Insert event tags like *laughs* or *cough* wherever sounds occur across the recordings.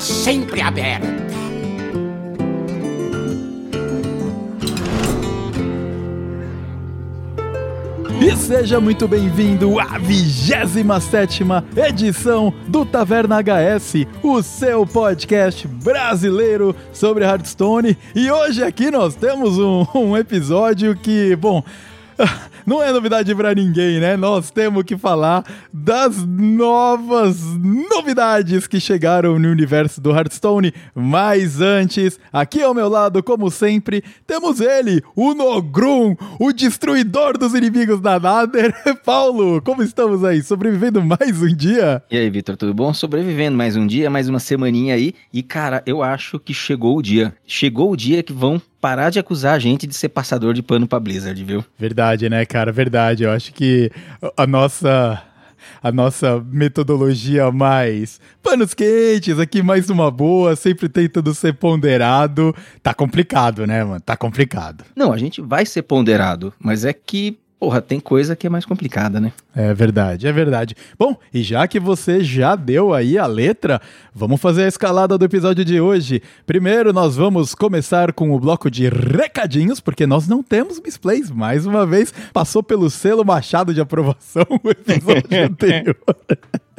sempre aberta. E seja muito bem-vindo à 27 edição do Taverna HS, o seu podcast brasileiro sobre Hearthstone. E hoje aqui nós temos um, um episódio que, bom. *laughs* não é novidade para ninguém, né? Nós temos que falar das novas novidades que chegaram no universo do Hearthstone. Mas antes, aqui ao meu lado, como sempre, temos ele, o Nogrum, o destruidor dos inimigos da Nader. *laughs* Paulo, como estamos aí? Sobrevivendo mais um dia? E aí, Vitor, tudo bom? Sobrevivendo mais um dia, mais uma semaninha aí. E, cara, eu acho que chegou o dia. Chegou o dia que vão parar de acusar a gente de ser passador de pano pra Blizzard, viu? Verdade, né, cara? Verdade. Eu acho que a nossa a nossa metodologia mais panos quentes, aqui mais uma boa, sempre tentando ser ponderado. Tá complicado, né, mano? Tá complicado. Não, a gente vai ser ponderado, mas é que Porra, tem coisa que é mais complicada, né? É verdade, é verdade. Bom, e já que você já deu aí a letra, vamos fazer a escalada do episódio de hoje. Primeiro, nós vamos começar com o bloco de recadinhos, porque nós não temos misplays. Mais uma vez, passou pelo selo Machado de aprovação o episódio *laughs* anterior.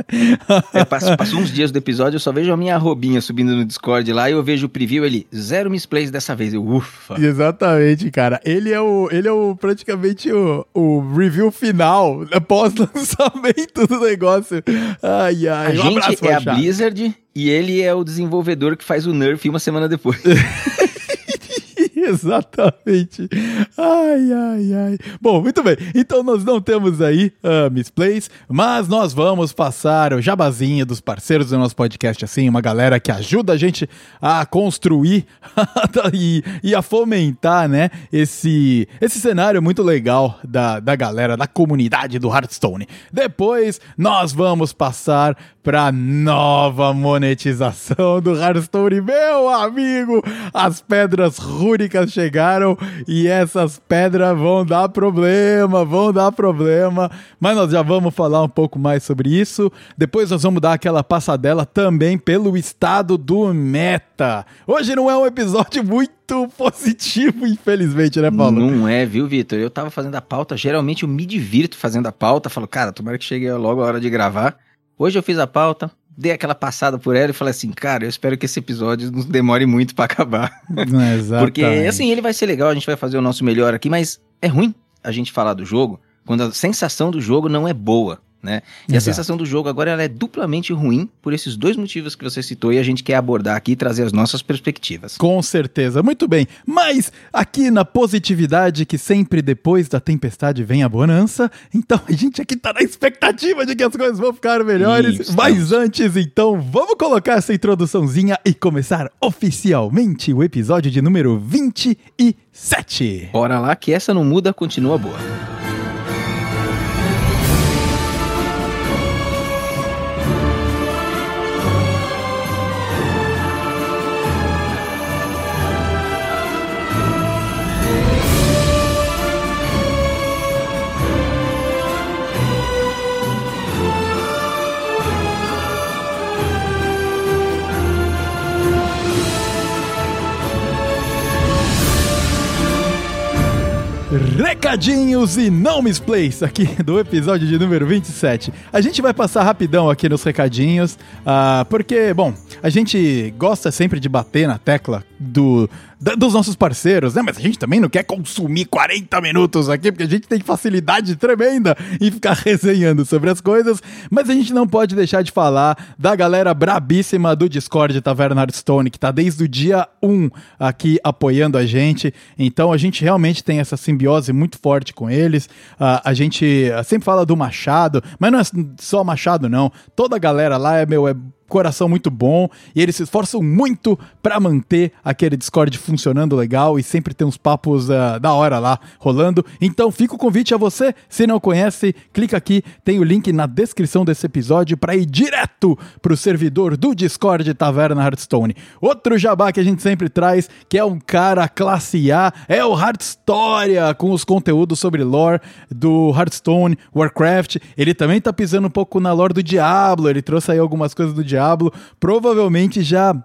*laughs* Passou, passou, uns dias do episódio, eu só vejo a minha arrobinha subindo no Discord lá e eu vejo o preview ele, zero misplays dessa vez. Eu, ufa. Exatamente, cara. Ele é o, ele é o praticamente o, o review final após lançamento *laughs* do negócio. Ai, ai. A um gente abraço, é a Blizzard e ele é o desenvolvedor que faz o nerf uma semana depois. *laughs* Exatamente. Ai, ai, ai. Bom, muito bem. Então nós não temos aí uh, misplays, mas nós vamos passar o jabazinho dos parceiros do nosso podcast, assim, uma galera que ajuda a gente a construir *laughs* e, e, a fomentar, né, esse, esse cenário muito legal da, da galera, da comunidade do Hearthstone. Depois nós vamos passar para nova monetização do Hearthstone. Meu amigo, as pedras rúnicas chegaram e essas pedras vão dar problema, vão dar problema. Mas nós já vamos falar um pouco mais sobre isso. Depois nós vamos dar aquela passadela também pelo estado do meta. Hoje não é um episódio muito positivo, infelizmente, né, Paulo? Não é, viu, Vitor? Eu tava fazendo a pauta, geralmente eu me divirto fazendo a pauta, falo, cara, tomara que chegue logo a hora de gravar. Hoje eu fiz a pauta, dei aquela passada por ela e falei assim, cara, eu espero que esse episódio não demore muito para acabar. Exatamente. *laughs* Porque, assim, ele vai ser legal, a gente vai fazer o nosso melhor aqui, mas é ruim a gente falar do jogo quando a sensação do jogo não é boa né? E Exato. a sensação do jogo agora ela é duplamente ruim por esses dois motivos que você citou e a gente quer abordar aqui e trazer as nossas perspectivas. Com certeza, muito bem. Mas aqui na positividade que sempre depois da tempestade vem a bonança, então a gente aqui tá na expectativa de que as coisas vão ficar melhores. Isso, Mas antes, então, vamos colocar essa introduçãozinha e começar oficialmente o episódio de número 27. Bora lá que essa não muda, continua boa. Recadinhos e não misplays aqui do episódio de número 27. A gente vai passar rapidão aqui nos recadinhos, uh, porque, bom, a gente gosta sempre de bater na tecla do dos nossos parceiros, né? Mas a gente também não quer consumir 40 minutos aqui, porque a gente tem facilidade tremenda em ficar *laughs* resenhando sobre as coisas, mas a gente não pode deixar de falar da galera brabíssima do Discord Taverna Hearthstone, que tá desde o dia 1 aqui apoiando a gente. Então a gente realmente tem essa simbiose muito forte com eles. Uh, a gente sempre fala do Machado, mas não é só Machado, não. Toda a galera lá é, meu, é coração muito bom e eles se esforçam muito para manter aquele Discord funcionando legal e sempre tem uns papos uh, da hora lá rolando. Então fica o convite a você, se não conhece, clica aqui, tem o link na descrição desse episódio para ir direto pro servidor do Discord Taverna Hearthstone. Outro jabá que a gente sempre traz, que é um cara classe A, é o Hearthstoria, com os conteúdos sobre lore do Hearthstone, Warcraft. Ele também tá pisando um pouco na lore do Diablo, ele trouxe aí algumas coisas do Diablo Diablo, provavelmente já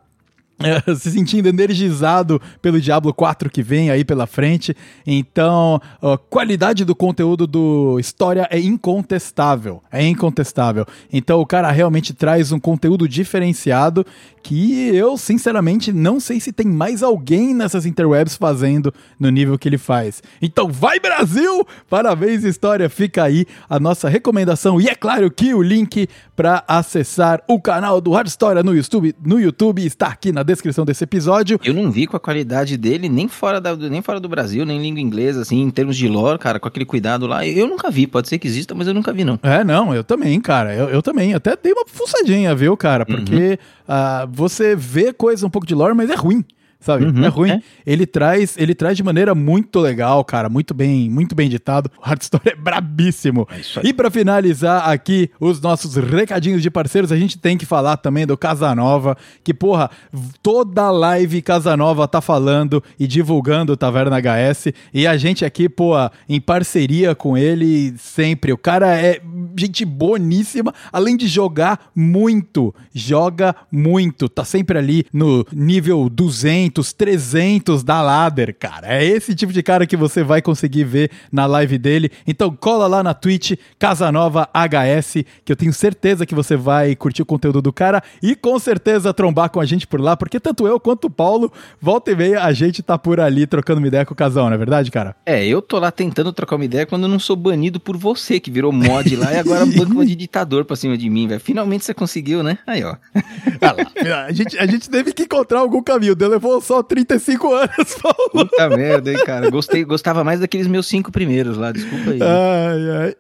é, *laughs* se sentindo energizado pelo Diablo 4 que vem aí pela frente. Então, a qualidade do conteúdo do História é incontestável. É incontestável. Então, o cara realmente traz um conteúdo diferenciado que eu, sinceramente, não sei se tem mais alguém nessas interwebs fazendo no nível que ele faz. Então, vai Brasil! Parabéns, História. Fica aí a nossa recomendação. E é claro que o link para acessar o canal do Hard História no YouTube, no YouTube está aqui na descrição desse episódio. Eu não vi com a qualidade dele nem fora, da, nem fora do Brasil, nem língua inglesa, assim, em termos de lore, cara, com aquele cuidado lá. Eu nunca vi, pode ser que exista, mas eu nunca vi, não. É, não, eu também, cara. Eu, eu também. Até dei uma fuçadinha, viu, cara? Porque uhum. uh, você vê coisa um pouco de lore, mas é ruim sabe? Uhum, é ruim. É. Ele traz, ele traz de maneira muito legal, cara, muito bem, muito bem ditado. O Hearthstone *laughs* é brabíssimo. É e para finalizar aqui os nossos recadinhos de parceiros, a gente tem que falar também do Casanova, que porra, toda live Casanova tá falando e divulgando o Taverna HS e a gente aqui, pô, em parceria com ele sempre. O cara é gente boníssima, além de jogar muito, joga muito, tá sempre ali no nível 200 200, 300 da ladder, cara. É esse tipo de cara que você vai conseguir ver na live dele. Então cola lá na Twitch, Casanova HS, que eu tenho certeza que você vai curtir o conteúdo do cara e com certeza trombar com a gente por lá, porque tanto eu quanto o Paulo, volta e meia, a gente tá por ali trocando uma ideia com o Casão, não é verdade, cara? É, eu tô lá tentando trocar uma ideia quando eu não sou banido por você, que virou mod lá e agora banco *laughs* de ditador pra cima de mim, velho. Finalmente você conseguiu, né? Aí, ó. *laughs* a, gente, a gente teve que encontrar algum caminho. Levou só 35 anos, Paulo. Puta merda, hein, cara. Gostei, gostava mais daqueles meus cinco primeiros lá, desculpa aí. Ai, ai.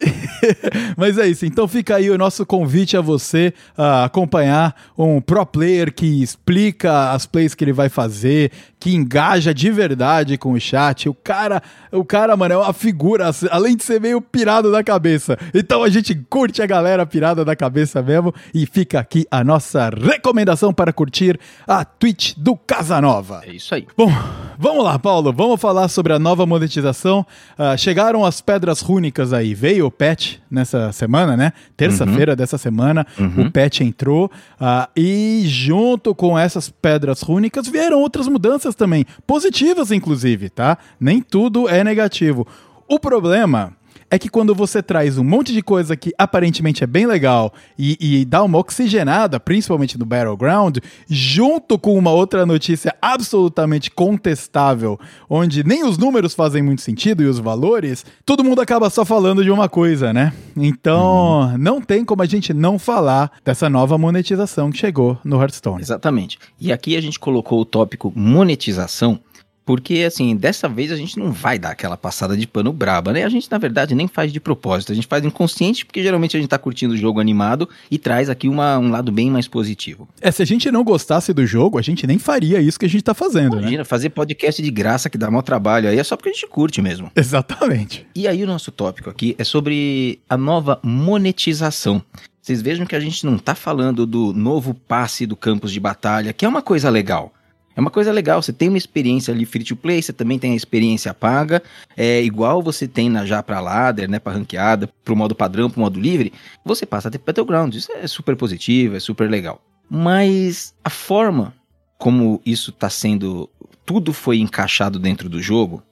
*laughs* Mas é isso, então fica aí o nosso convite a você a acompanhar um pro player que explica as plays que ele vai fazer, que engaja de verdade com o chat. O cara, o cara, mano, é uma figura, além de ser meio pirado da cabeça. Então a gente curte a galera pirada da cabeça mesmo e fica aqui a nossa recomendação para curtir a Twitch do Casanova. É isso aí. Bom, vamos lá, Paulo. Vamos falar sobre a nova monetização. Uh, chegaram as pedras rúnicas aí. Veio o patch nessa semana, né? Terça-feira uhum. dessa semana, uhum. o patch entrou. Uh, e junto com essas pedras rúnicas vieram outras mudanças também. Positivas, inclusive, tá? Nem tudo é negativo. O problema é que quando você traz um monte de coisa que aparentemente é bem legal e, e, dá uma oxigenada, principalmente no Battleground, junto com uma outra notícia absolutamente contestável, onde nem os números fazem muito sentido e os valores, todo mundo acaba só falando de uma coisa, né? Então, uhum. não tem como a gente não falar dessa nova monetização que chegou no Hearthstone. Exatamente. E aqui a gente colocou o tópico monetização porque, assim, dessa vez a gente não vai dar aquela passada de pano braba, né? A gente, na verdade, nem faz de propósito. A gente faz inconsciente, porque geralmente a gente tá curtindo o jogo animado e traz aqui uma, um lado bem mais positivo. É, se a gente não gostasse do jogo, a gente nem faria isso que a gente tá fazendo, né? Imagina, né? fazer podcast de graça que dá mau trabalho aí, é só porque a gente curte mesmo. Exatamente. E aí o nosso tópico aqui é sobre a nova monetização. Vocês vejam que a gente não tá falando do novo passe do campus de batalha, que é uma coisa legal. É uma coisa legal, você tem uma experiência ali free to play, você também tem a experiência paga, é igual você tem na já para ladder, né, para ranqueada, pro modo padrão, pro modo livre, você passa a ter Battleground. Isso é super positivo, é super legal. Mas a forma como isso tá sendo, tudo foi encaixado dentro do jogo,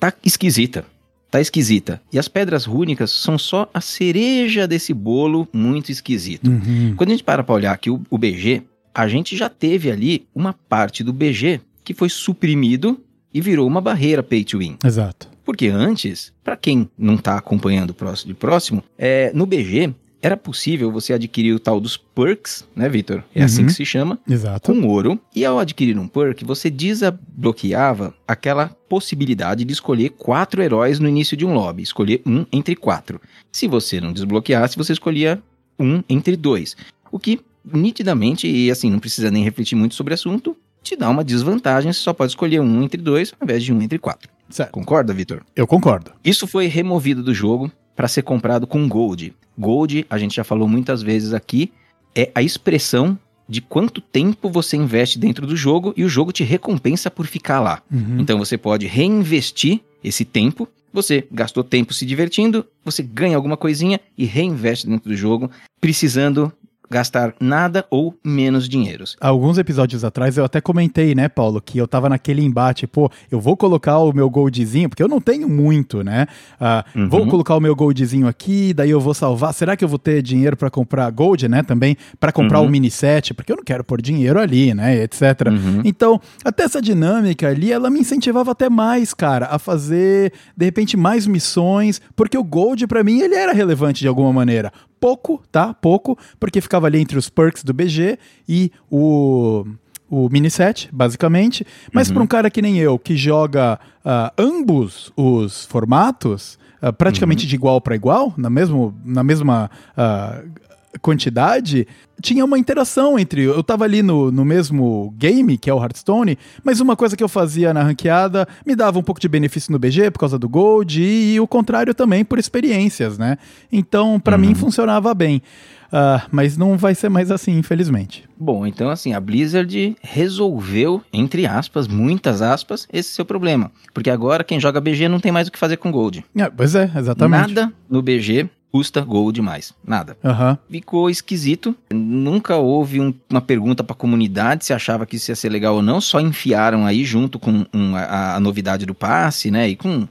tá esquisita. Tá esquisita. E as pedras rúnicas são só a cereja desse bolo muito esquisito. Uhum. Quando a gente para pra olhar aqui o, o BG, a gente já teve ali uma parte do BG que foi suprimido e virou uma barreira pay to win. Exato. Porque antes, para quem não está acompanhando o próximo de próximo, é, no BG era possível você adquirir o tal dos perks, né, Vitor? É uhum. assim que se chama. Exato. Com ouro. E ao adquirir um perk, você desbloqueava aquela possibilidade de escolher quatro heróis no início de um lobby. Escolher um entre quatro. Se você não desbloqueasse, você escolhia um entre dois. O que nitidamente, e assim, não precisa nem refletir muito sobre o assunto, te dá uma desvantagem, você só pode escolher um entre dois ao invés de um entre quatro. Certo. Concorda, Vitor? Eu concordo. Isso foi removido do jogo para ser comprado com Gold. Gold, a gente já falou muitas vezes aqui, é a expressão de quanto tempo você investe dentro do jogo e o jogo te recompensa por ficar lá. Uhum. Então você pode reinvestir esse tempo. Você gastou tempo se divertindo, você ganha alguma coisinha e reinveste dentro do jogo, precisando gastar nada ou menos dinheiros. Alguns episódios atrás eu até comentei, né, Paulo, que eu tava naquele embate, pô, eu vou colocar o meu goldzinho, porque eu não tenho muito, né? Uh, uhum. Vou colocar o meu goldzinho aqui, daí eu vou salvar. Será que eu vou ter dinheiro para comprar gold, né? Também para comprar uhum. o mini set, porque eu não quero pôr dinheiro ali, né? Etc. Uhum. Então, até essa dinâmica ali, ela me incentivava até mais, cara, a fazer de repente mais missões, porque o gold para mim ele era relevante de alguma maneira pouco, tá? Pouco, porque ficava ali entre os perks do BG e o o mini set, basicamente. Mas uhum. para um cara que nem eu, que joga uh, ambos os formatos, uh, praticamente uhum. de igual para igual, na, mesmo, na mesma uh, quantidade, tinha uma interação entre. Eu tava ali no, no mesmo game, que é o Hearthstone, mas uma coisa que eu fazia na ranqueada me dava um pouco de benefício no BG por causa do Gold e, e o contrário também por experiências, né? Então, para uhum. mim, funcionava bem. Uh, mas não vai ser mais assim, infelizmente. Bom, então assim, a Blizzard resolveu, entre aspas, muitas aspas, esse seu problema. Porque agora quem joga BG não tem mais o que fazer com Gold. É, pois é, exatamente. Nada no BG custa Gold mais. Nada. Uhum. Ficou esquisito. Nunca houve um, uma pergunta para a comunidade se achava que isso ia ser legal ou não. Só enfiaram aí junto com um, a, a, novidade do passe, né? E com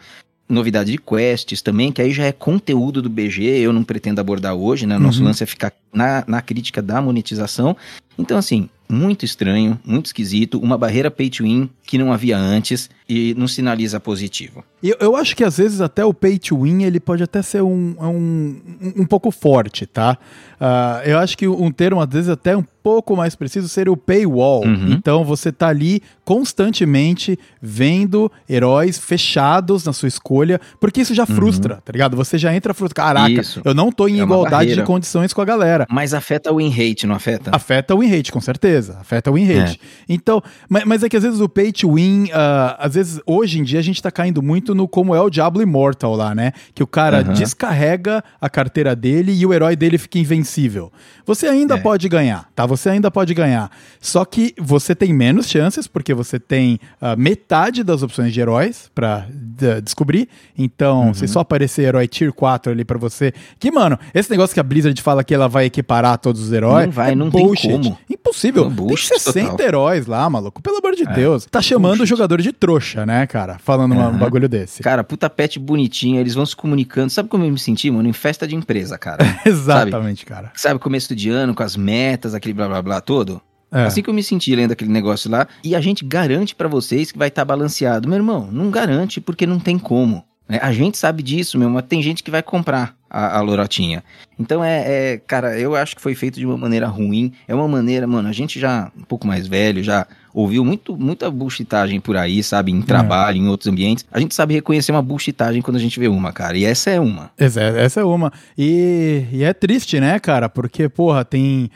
novidade de quests também, que aí já é conteúdo do BG, eu não pretendo abordar hoje, né? Nosso uhum. lance é ficar na, na crítica da monetização. Então, assim, muito estranho, muito esquisito, uma barreira pay to win que não havia antes e não sinaliza positivo. Eu, eu acho que às vezes até o pay to win ele pode até ser um, um, um pouco forte, tá? Uh, eu acho que um termo às vezes até um pouco mais preciso seria o paywall. Uhum. Então você tá ali constantemente vendo heróis fechados na sua escolha, porque isso já uhum. frustra, tá ligado? Você já entra frustrado. Caraca, isso. eu não tô em é igualdade de condições com a galera. Mas afeta o win rate, não afeta? Afeta o win rate, com certeza. Afeta o win rate. É. Então, mas, mas, é que às vezes o pay to win, uh, às vezes hoje em dia a gente tá caindo muito no como é o Diablo Immortal lá, né? Que o cara uhum. descarrega a carteira dele e o herói dele fica invencível. Você ainda é. pode ganhar, tá? Você ainda pode ganhar. Só que você tem menos chances, porque você tem uh, metade das opções de heróis pra descobrir. Então, uhum. se só aparecer herói Tier 4 ali pra você. Que, mano, esse negócio que a Blizzard fala que ela vai equiparar todos os heróis. Não vai, é não bullshit. tem como. Impossível. Tem 60 total. heróis lá, maluco. Pelo amor de é. Deus. Tá chamando o jogador de trouxa, né, cara? Falando uhum. um bagulho desse. Cara, puta pet bonitinho, eles vão se comunicando. Sabe como eu me senti, mano? Em festa de empresa, cara. *laughs* Exatamente, Sabe? cara. Sabe, começo de ano, com as metas, aquele blá blá blá todo? É. Assim que eu me senti lendo aquele negócio lá, e a gente garante para vocês que vai estar tá balanceado. Meu irmão, não garante porque não tem como. Né? A gente sabe disso, meu, mas tem gente que vai comprar a, a lorotinha. Então é, é, cara, eu acho que foi feito de uma maneira ruim. É uma maneira, mano, a gente já um pouco mais velho, já ouviu muito, muita bullshitagem por aí, sabe? Em é. trabalho, é. em outros ambientes. A gente sabe reconhecer uma bullshitagem quando a gente vê uma, cara. E essa é uma. Essa, essa é uma. E, e é triste, né, cara? Porque, porra, tem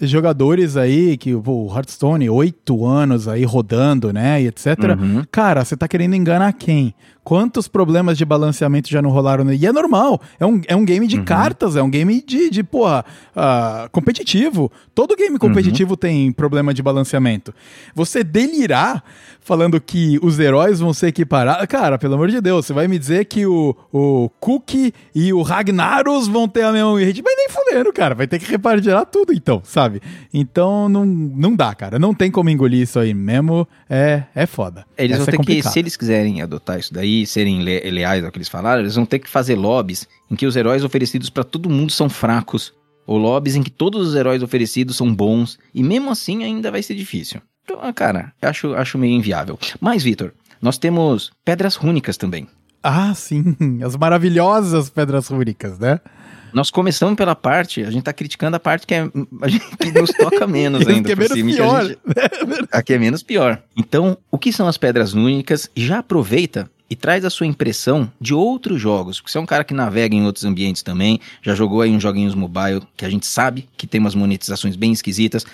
jogadores aí que o Hearthstone, oito anos aí rodando, né, e etc. Uhum. Cara, você tá querendo enganar quem? Quantos problemas de balanceamento já não rolaram? E é normal. É um, é um game de uhum. cartas, é um game de, de porra, uh, competitivo. Todo game competitivo uhum. tem problema de balanceamento. Você delirar falando que os heróis vão ser equiparados. Cara, pelo amor de Deus, você vai me dizer que o, o Cookie e o Ragnaros vão ter a mesma hit? Mas nem fudendo, cara. Vai ter que repartir tudo, então, sabe? Então não, não dá, cara. Não tem como engolir isso aí mesmo. É, é foda. Eles Essa vão é ter é que, se eles quiserem adotar isso daí, serem le leais ao que eles falaram, eles vão ter que fazer lobbies em que os heróis oferecidos para todo mundo são fracos, ou lobbies em que todos os heróis oferecidos são bons, e mesmo assim ainda vai ser difícil. Então, ah, cara, acho, acho meio inviável. Mas, Vitor, nós temos pedras rúnicas também. Ah, sim, *laughs* as maravilhosas pedras rúnicas, né? Nós começamos pela parte, a gente tá criticando a parte que, é, a gente, que nos toca *laughs* menos ainda. que é menos cima, pior. A gente, aqui é menos pior. Então, o que são as pedras únicas? Já aproveita e traz a sua impressão de outros jogos. Porque você é um cara que navega em outros ambientes também, já jogou aí uns joguinhos mobile que a gente sabe que tem umas monetizações bem esquisitas.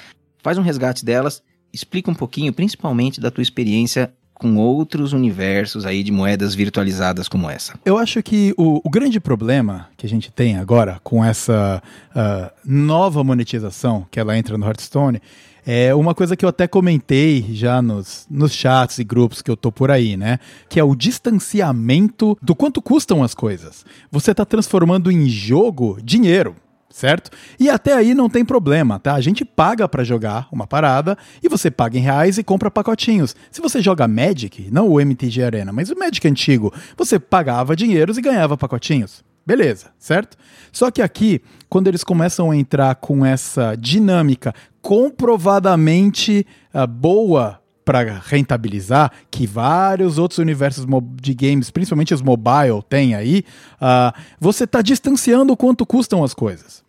Faz um resgate delas, explica um pouquinho, principalmente da tua experiência com outros universos aí de moedas virtualizadas como essa? Eu acho que o, o grande problema que a gente tem agora com essa uh, nova monetização que ela entra no Hearthstone é uma coisa que eu até comentei já nos, nos chats e grupos que eu tô por aí, né? Que é o distanciamento do quanto custam as coisas. Você tá transformando em jogo dinheiro certo? E até aí não tem problema, tá? A gente paga para jogar uma parada e você paga em reais e compra pacotinhos. Se você joga Magic, não o MTG Arena, mas o Magic antigo, você pagava dinheiros e ganhava pacotinhos. Beleza, certo? Só que aqui, quando eles começam a entrar com essa dinâmica comprovadamente uh, boa para rentabilizar, que vários outros universos de games, principalmente os mobile, tem aí, uh, você está distanciando quanto custam as coisas.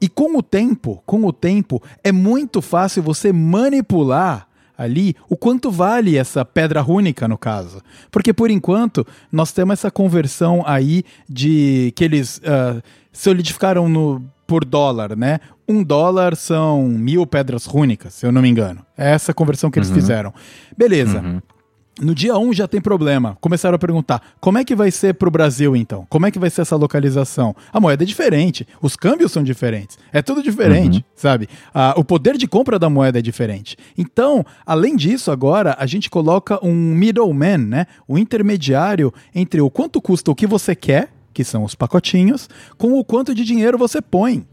E com o tempo, com o tempo, é muito fácil você manipular ali o quanto vale essa pedra rúnica no caso. Porque por enquanto nós temos essa conversão aí de que eles uh, solidificaram no, por dólar, né? Um dólar são mil pedras rúnicas, se eu não me engano. É essa conversão que eles uhum. fizeram. Beleza. Uhum. No dia 1 um já tem problema. Começaram a perguntar: como é que vai ser para o Brasil então? Como é que vai ser essa localização? A moeda é diferente, os câmbios são diferentes, é tudo diferente, uhum. sabe? Ah, o poder de compra da moeda é diferente. Então, além disso, agora a gente coloca um middleman, né? O um intermediário entre o quanto custa o que você quer, que são os pacotinhos, com o quanto de dinheiro você põe.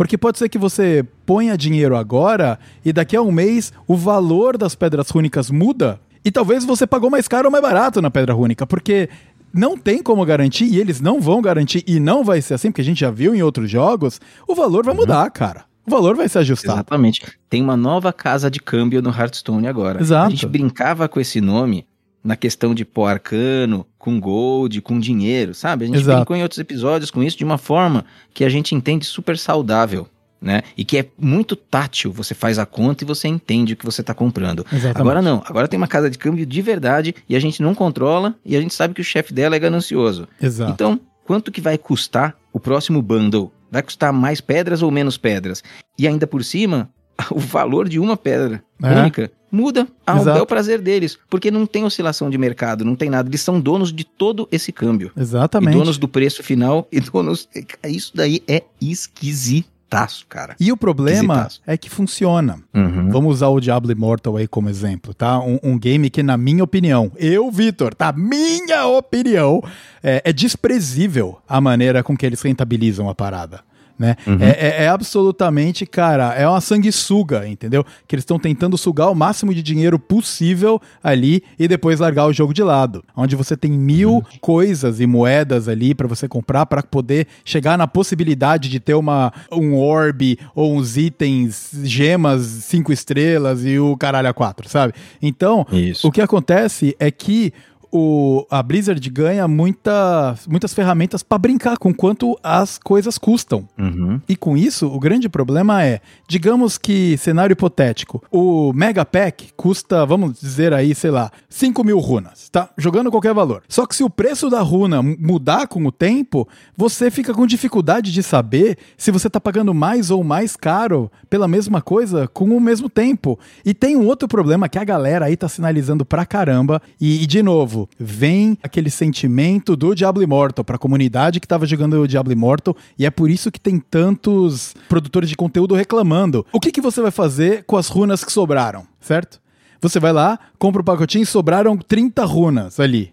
Porque pode ser que você ponha dinheiro agora e daqui a um mês o valor das pedras rúnicas muda e talvez você pagou mais caro ou mais barato na Pedra Rúnica, porque não tem como garantir, e eles não vão garantir, e não vai ser assim, porque a gente já viu em outros jogos, o valor vai uhum. mudar, cara. O valor vai se ajustar. Exatamente. Tem uma nova casa de câmbio no Hearthstone agora. Exato. A gente brincava com esse nome na questão de pó arcano, com gold, com dinheiro, sabe? A gente Exato. brincou em outros episódios com isso de uma forma que a gente entende super saudável né? E que é muito tátil, você faz a conta e você entende o que você está comprando. Exatamente. Agora não, agora tem uma casa de câmbio de verdade e a gente não controla e a gente sabe que o chefe dela é ganancioso. Exato. Então, quanto que vai custar o próximo bundle? Vai custar mais pedras ou menos pedras? E ainda por cima, *laughs* o valor de uma pedra é. única muda ao bel prazer deles, porque não tem oscilação de mercado, não tem nada. Eles são donos de todo esse câmbio. Exatamente. E donos do preço final *laughs* e donos. Isso daí é esquisitaço, cara. E o problema é que funciona. Uhum. Vamos usar o Diablo Immortal aí como exemplo, tá? Um, um game que, na minha opinião, eu, Vitor, tá? Minha opinião, é, é desprezível a maneira com que eles rentabilizam a parada né? Uhum. É, é, é, absolutamente, cara, é uma sanguessuga, entendeu? Que eles estão tentando sugar o máximo de dinheiro possível ali e depois largar o jogo de lado. Onde você tem mil uhum. coisas e moedas ali para você comprar para poder chegar na possibilidade de ter uma, um orb ou uns itens, gemas cinco estrelas e o caralho a quatro, sabe? Então, Isso. o que acontece é que o, a Blizzard ganha muita, muitas ferramentas para brincar com quanto as coisas custam. Uhum. E com isso, o grande problema é, digamos que, cenário hipotético, o Mega Pack custa, vamos dizer aí, sei lá, 5 mil runas, tá? Jogando qualquer valor. Só que se o preço da runa mudar com o tempo, você fica com dificuldade de saber se você tá pagando mais ou mais caro pela mesma coisa com o mesmo tempo. E tem um outro problema que a galera aí tá sinalizando pra caramba, e, e de novo, novo, vem aquele sentimento do Diablo Immortal para a comunidade que estava jogando o Diablo Immortal e é por isso que tem tantos produtores de conteúdo reclamando. O que, que você vai fazer com as runas que sobraram, certo? Você vai lá, compra o pacotinho e sobraram 30 runas ali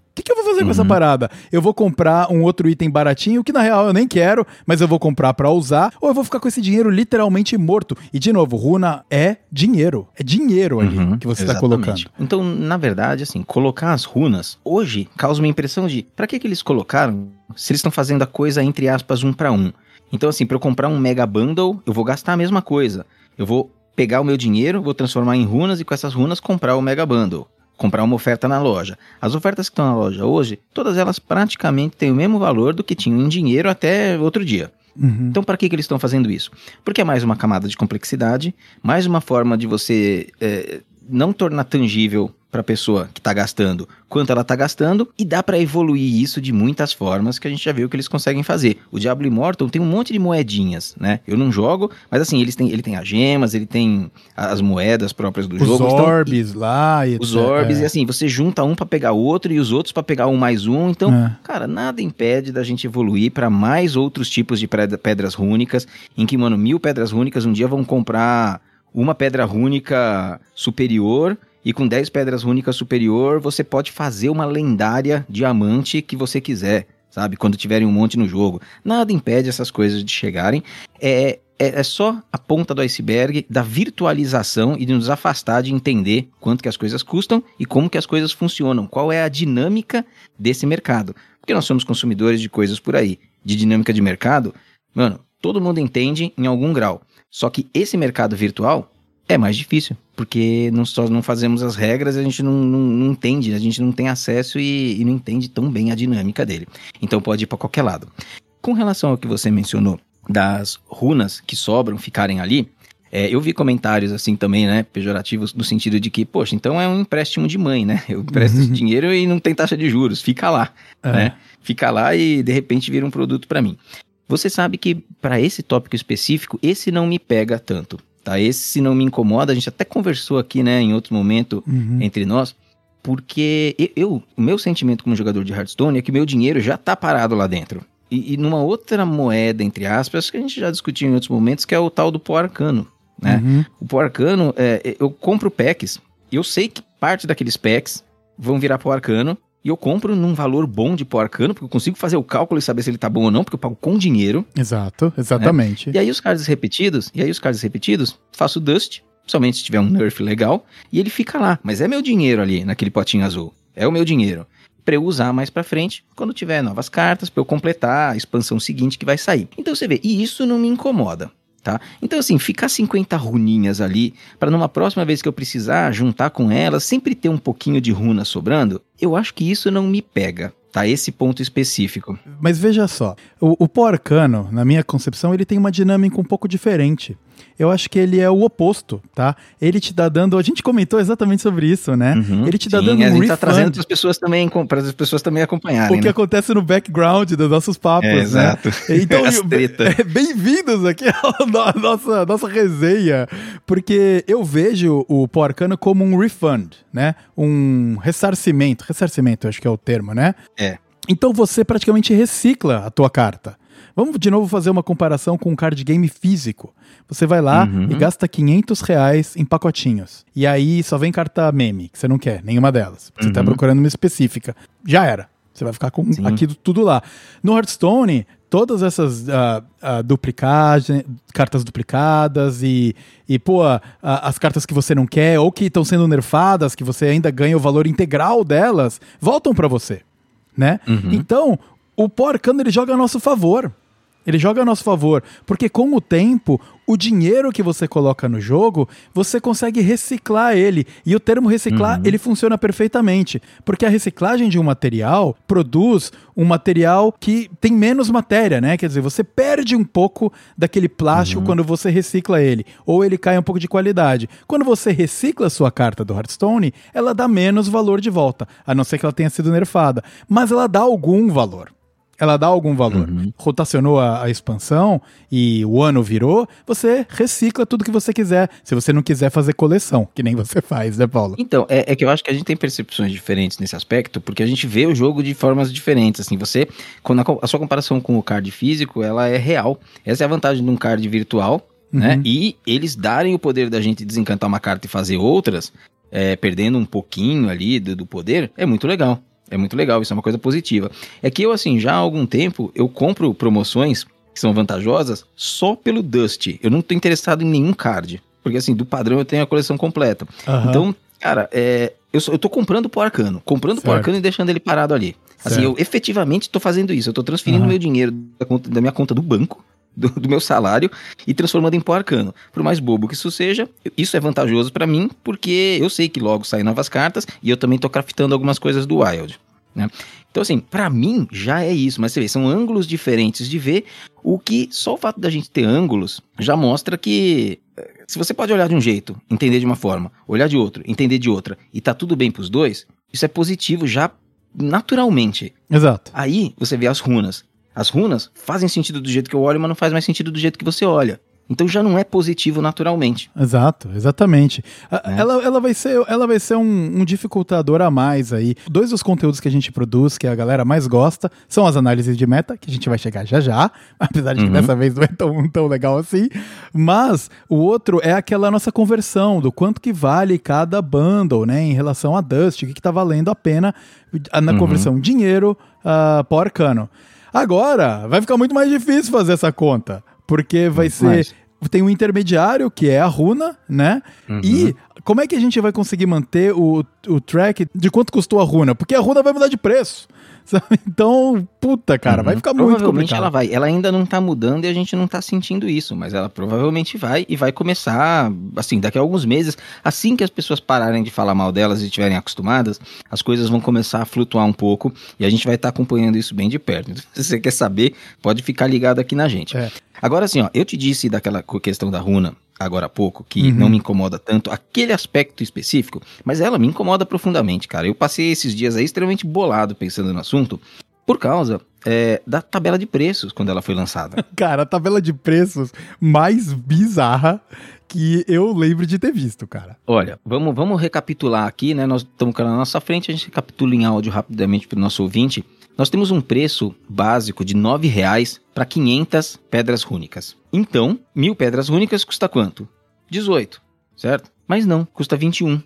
fazer uhum. com essa uhum. parada? Eu vou comprar um outro item baratinho, que na real eu nem quero, mas eu vou comprar para usar, ou eu vou ficar com esse dinheiro literalmente morto. E de novo, runa é dinheiro. É dinheiro ali uhum, que você está colocando. Então, na verdade, assim, colocar as runas hoje causa uma impressão de para que, que eles colocaram se eles estão fazendo a coisa entre aspas um para um. Então, assim, para eu comprar um mega bundle, eu vou gastar a mesma coisa. Eu vou pegar o meu dinheiro, vou transformar em runas e com essas runas comprar o mega bundle comprar uma oferta na loja. As ofertas que estão na loja hoje, todas elas praticamente têm o mesmo valor do que tinham em dinheiro até outro dia. Uhum. Então, para que, que eles estão fazendo isso? Porque é mais uma camada de complexidade, mais uma forma de você é, não tornar tangível para a pessoa que está gastando quanto ela está gastando e dá para evoluir isso de muitas formas que a gente já viu que eles conseguem fazer. O Diablo Immortal tem um monte de moedinhas, né? Eu não jogo, mas assim, eles têm, ele tem as gemas, ele tem as moedas próprias do os jogo. Os orbes então, lá e Os orbes, é. e assim, você junta um para pegar outro e os outros para pegar um mais um. Então, é. cara, nada impede da gente evoluir para mais outros tipos de pedras rúnicas, em que, mano, mil pedras rúnicas um dia vão comprar uma pedra rúnica superior e com 10 pedras rúnicas superior, você pode fazer uma lendária diamante que você quiser sabe? Quando tiverem um monte no jogo. Nada impede essas coisas de chegarem. É, é, é, só a ponta do iceberg da virtualização e de nos afastar de entender quanto que as coisas custam e como que as coisas funcionam, qual é a dinâmica desse mercado. Porque nós somos consumidores de coisas por aí, de dinâmica de mercado, mano, todo mundo entende em algum grau. Só que esse mercado virtual é mais difícil, porque nós só não fazemos as regras, a gente não, não, não entende, a gente não tem acesso e, e, não entende tão bem a dinâmica dele. Então pode ir para qualquer lado. Com relação ao que você mencionou das runas que sobram ficarem ali, é, eu vi comentários assim também, né, pejorativos, no sentido de que, poxa, então é um empréstimo de mãe, né? *laughs* Eu empresto esse dinheiro e não tem taxa de juros, fica lá, é. né? Fica lá e de repente vira um produto para mim. Você sabe que para esse tópico específico, esse não me pega tanto tá? Esse não me incomoda, a gente até conversou aqui, né, em outro momento uhum. entre nós, porque eu, o meu sentimento como jogador de Hearthstone é que meu dinheiro já tá parado lá dentro. E, e, numa outra moeda, entre aspas, que a gente já discutiu em outros momentos, que é o tal do pó arcano, né? Uhum. O pó arcano, é, eu compro packs, eu sei que parte daqueles packs vão virar pó arcano, e eu compro num valor bom de pó arcano, porque eu consigo fazer o cálculo e saber se ele tá bom ou não, porque eu pago com dinheiro. Exato, exatamente. Né? E aí os cards repetidos, e aí os cards repetidos, faço dust, somente se tiver um nerf legal, e ele fica lá. Mas é meu dinheiro ali, naquele potinho azul. É o meu dinheiro. Pra eu usar mais pra frente, quando tiver novas cartas, pra eu completar a expansão seguinte que vai sair. Então você vê, e isso não me incomoda tá? Então, assim, ficar 50 runinhas ali, para numa próxima vez que eu precisar juntar com elas, sempre ter um pouquinho de runa sobrando, eu acho que isso não me pega. Tá, esse ponto específico. Mas veja só, o, o arcano, na minha concepção, ele tem uma dinâmica um pouco diferente eu acho que ele é o oposto, tá? Ele te dá dando. A gente comentou exatamente sobre isso, né? Uhum, ele te dá sim, dando um a gente tá trazendo para as pessoas também, para as pessoas também acompanharem. O que né? acontece no background dos nossos papos, é, né? Exato. Então, *laughs* é, *laughs* bem-vindos aqui *laughs* à nossa, nossa resenha, porque eu vejo o Porcano como um refund, né? Um ressarcimento. Ressarcimento, acho que é o termo, né? É. Então você praticamente recicla a tua carta. Vamos de novo fazer uma comparação com um card game físico. Você vai lá uhum. e gasta 500 reais em pacotinhos. E aí só vem carta meme, que você não quer, nenhuma delas. Você tá uhum. procurando uma específica. Já era. Você vai ficar com Sim. aqui tudo lá. No Hearthstone, todas essas uh, uh, duplicagem, cartas duplicadas e, e pô, uh, as cartas que você não quer ou que estão sendo nerfadas, que você ainda ganha o valor integral delas, voltam para você, né? Uhum. Então, o Porcano ele joga a nosso favor. Ele joga a nosso favor, porque com o tempo, o dinheiro que você coloca no jogo, você consegue reciclar ele. E o termo reciclar, uhum. ele funciona perfeitamente, porque a reciclagem de um material produz um material que tem menos matéria, né? Quer dizer, você perde um pouco daquele plástico uhum. quando você recicla ele, ou ele cai um pouco de qualidade. Quando você recicla a sua carta do Hearthstone, ela dá menos valor de volta, a não ser que ela tenha sido nerfada, mas ela dá algum valor ela dá algum valor. Uhum. Rotacionou a, a, expansão e o ano virou, você recicla tudo que você quiser. Se você não quiser fazer coleção, que nem você faz, né, Paulo? Então, é, é, que eu acho que a gente tem percepções diferentes nesse aspecto, porque a gente vê o jogo de formas diferentes. Assim, você, quando a, a sua comparação com o card físico, ela é real. Essa é a vantagem de um card virtual, né? uhum. né? E eles darem o poder da gente desencantar uma carta e fazer outras, é, perdendo um pouquinho ali do, do poder, é muito legal. É muito legal, isso é uma coisa positiva. É que eu, assim, já há algum tempo, eu compro promoções que são vantajosas só pelo Dust. Eu não tô interessado em nenhum card. Porque, assim, do padrão eu tenho a coleção completa. Uhum. Então, cara, é, eu, eu tô comprando pro arcano. Comprando certo. pro arcano e deixando ele parado ali. Assim, certo. eu efetivamente tô fazendo isso. Eu tô transferindo uhum. meu dinheiro da, conta, da minha conta do banco do, do, meu salário e transformando em pó arcano. Por mais bobo que isso seja, isso é vantajoso para mim, porque eu sei que logo saem novas cartas e eu também tô craftando algumas coisas do Wild. Né? Então, assim, para mim já é isso, mas você vê, são ângulos diferentes de ver, o que só o fato da gente ter ângulos já mostra que eh, se você pode olhar de um jeito, entender de uma forma, olhar de outro, entender de outra, e tá tudo bem pros dois, isso é positivo já naturalmente. Exato. Aí você vê as runas. As runas fazem sentido do jeito que eu olho, mas não faz mais sentido do jeito que você olha. Então já não é positivo naturalmente. Exato, exatamente. É. Ela, ela vai ser, ela vai ser um, um, dificultador a mais aí. Dois dos conteúdos que a gente produz, que a galera mais gosta, são as análises de meta, que a gente vai chegar já já, *laughs* apesar de que uhum. dessa vez não é tão, tão legal assim. Mas o outro é aquela nossa conversão do quanto que vale cada bundle, né, em relação a Dust, o que, que tá valendo a pena na uhum. conversão dinheiro uh, por arcano. Agora, vai ficar muito mais difícil fazer essa conta. Porque vai ser. Mais. Tem um intermediário, que é a runa, né? Uhum. E como é que a gente vai conseguir manter o, o track de quanto custou a runa? Porque a runa vai mudar de preço. *laughs* Então, puta, cara, uhum. vai ficar muito complicado. ela vai. Ela ainda não tá mudando e a gente não tá sentindo isso, mas ela provavelmente vai e vai começar, assim, daqui a alguns meses, assim que as pessoas pararem de falar mal delas e estiverem acostumadas, as coisas vão começar a flutuar um pouco e a gente vai estar tá acompanhando isso bem de perto. Então, *laughs* se você quer saber, pode ficar ligado aqui na gente. É. Agora, assim, ó, eu te disse daquela questão da runa agora há pouco, que uhum. não me incomoda tanto aquele aspecto específico, mas ela me incomoda profundamente, cara. Eu passei esses dias aí extremamente bolado pensando no assunto, por causa é, da tabela de preços quando ela foi lançada. *laughs* cara, a tabela de preços mais bizarra que eu lembro de ter visto, cara. Olha, vamos, vamos recapitular aqui, né? Nós estamos na nossa frente, a gente recapitula em áudio rapidamente para o nosso ouvinte. Nós temos um preço básico de R$ reais para 500 pedras rúnicas. Então, mil pedras rúnicas custa quanto? 18, certo? Mas não, custa 21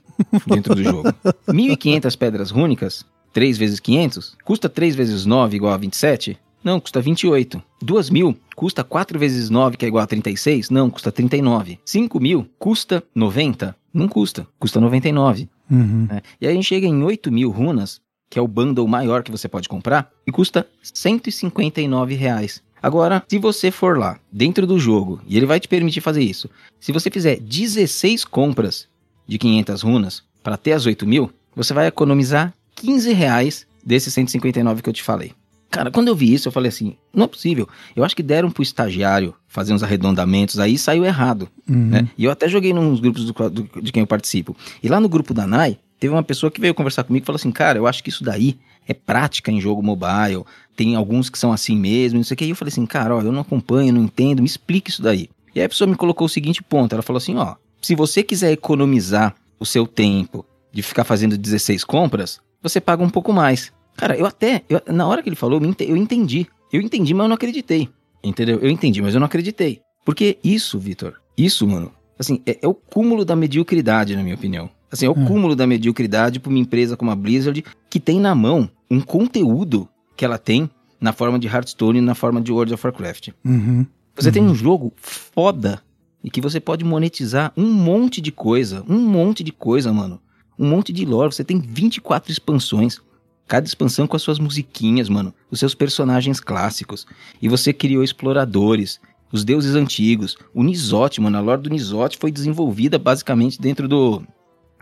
dentro do jogo. *laughs* 1.500 pedras rúnicas, 3 vezes 500, custa 3 vezes 9 igual a 27? Não, custa 28. 2 mil custa 4 vezes 9, que é igual a 36? Não, custa 39. 5 mil custa 90? Não custa, custa 99. Uhum. É. E aí a gente chega em 8 mil runas, que é o bundle maior que você pode comprar, e custa 159 reais. Agora, se você for lá, dentro do jogo, e ele vai te permitir fazer isso, se você fizer 16 compras de 500 runas para ter as 8 mil, você vai economizar 15 reais desses 159 que eu te falei. Cara, quando eu vi isso, eu falei assim: não é possível. Eu acho que deram pro estagiário fazer uns arredondamentos aí saiu errado. Uhum. Né? E eu até joguei nos grupos do, do, de quem eu participo. E lá no grupo da NAI, Teve uma pessoa que veio conversar comigo e falou assim: Cara, eu acho que isso daí é prática em jogo mobile. Tem alguns que são assim mesmo, não sei o que. E eu falei assim: Cara, ó, eu não acompanho, não entendo, me explica isso daí. E aí a pessoa me colocou o seguinte ponto: Ela falou assim: Ó, se você quiser economizar o seu tempo de ficar fazendo 16 compras, você paga um pouco mais. Cara, eu até, eu, na hora que ele falou, eu entendi. Eu entendi, mas eu não acreditei. Entendeu? Eu entendi, mas eu não acreditei. Porque isso, Vitor, isso, mano, assim, é, é o cúmulo da mediocridade, na minha opinião. Assim, é o hum. cúmulo da mediocridade para uma empresa como a Blizzard, que tem na mão um conteúdo que ela tem na forma de Hearthstone e na forma de World of Warcraft. Uhum. Você uhum. tem um jogo foda e que você pode monetizar um monte de coisa. Um monte de coisa, mano. Um monte de lore. Você tem 24 expansões. Cada expansão com as suas musiquinhas, mano. Os seus personagens clássicos. E você criou exploradores, os deuses antigos. O Nisote, mano. A lore do Nisote foi desenvolvida basicamente dentro do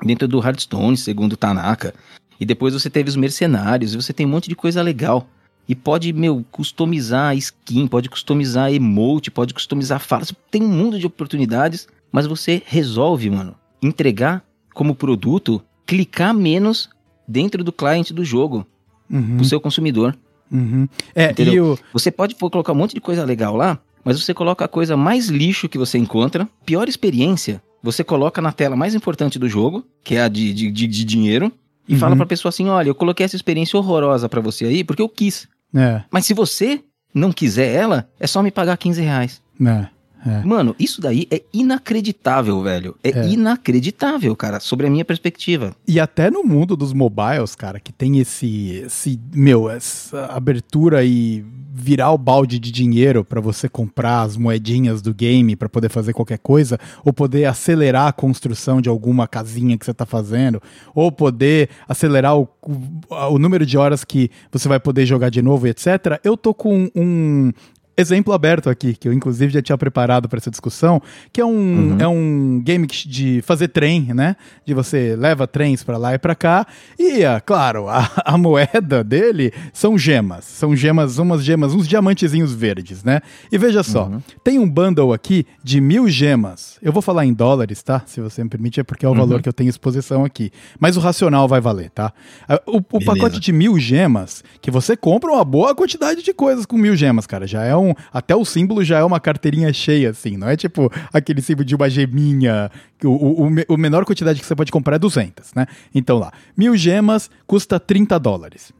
dentro do Hearthstone, segundo Tanaka. E depois você teve os mercenários, e você tem um monte de coisa legal. E pode, meu, customizar skin, pode customizar emote, pode customizar falas. Tem um mundo de oportunidades, mas você resolve, mano, entregar como produto, clicar menos dentro do cliente do jogo, uhum. pro seu consumidor. Uhum. É? O... Você pode colocar um monte de coisa legal lá, mas você coloca a coisa mais lixo que você encontra, pior experiência, você coloca na tela mais importante do jogo, que é a de, de, de, de dinheiro, e uhum. fala pra pessoa assim: olha, eu coloquei essa experiência horrorosa para você aí porque eu quis. É. Mas se você não quiser ela, é só me pagar 15 reais. É. É. Mano, isso daí é inacreditável, velho. É, é, inacreditável, cara, sobre a minha perspectiva. E até no mundo dos mobiles, cara, que tem esse, esse meu, essa abertura e virar o balde de dinheiro para você comprar as moedinhas do game para poder fazer qualquer coisa, ou poder acelerar a construção de alguma casinha que você tá fazendo, ou poder acelerar o, o, o número de horas que você vai poder jogar de novo, etc. Eu tô com um, exemplo aberto aqui, que eu inclusive já tinha preparado para essa discussão, que é um, uhum. é um game de fazer trem, né? De você leva trens para lá e para cá. E, ah, claro, a, a, moeda dele são gemas. São gemas, umas gemas, uns diamantezinhos verdes, né? E veja só, uhum. tem um bundle aqui de mil gemas. Eu vou falar em dólares, tá? Se você me permite, é porque é o uhum. valor que eu tenho exposição aqui. Mas o racional vai valer, tá? O, o pacote de mil gemas, que você compra uma boa quantidade de coisas com mil gemas, cara. Já é um Até o símbolo já é uma carteirinha cheia, assim. Não é tipo aquele símbolo de uma geminha. O, o, o menor quantidade que você pode comprar é 200, né? Então lá, mil gemas custa 30 dólares,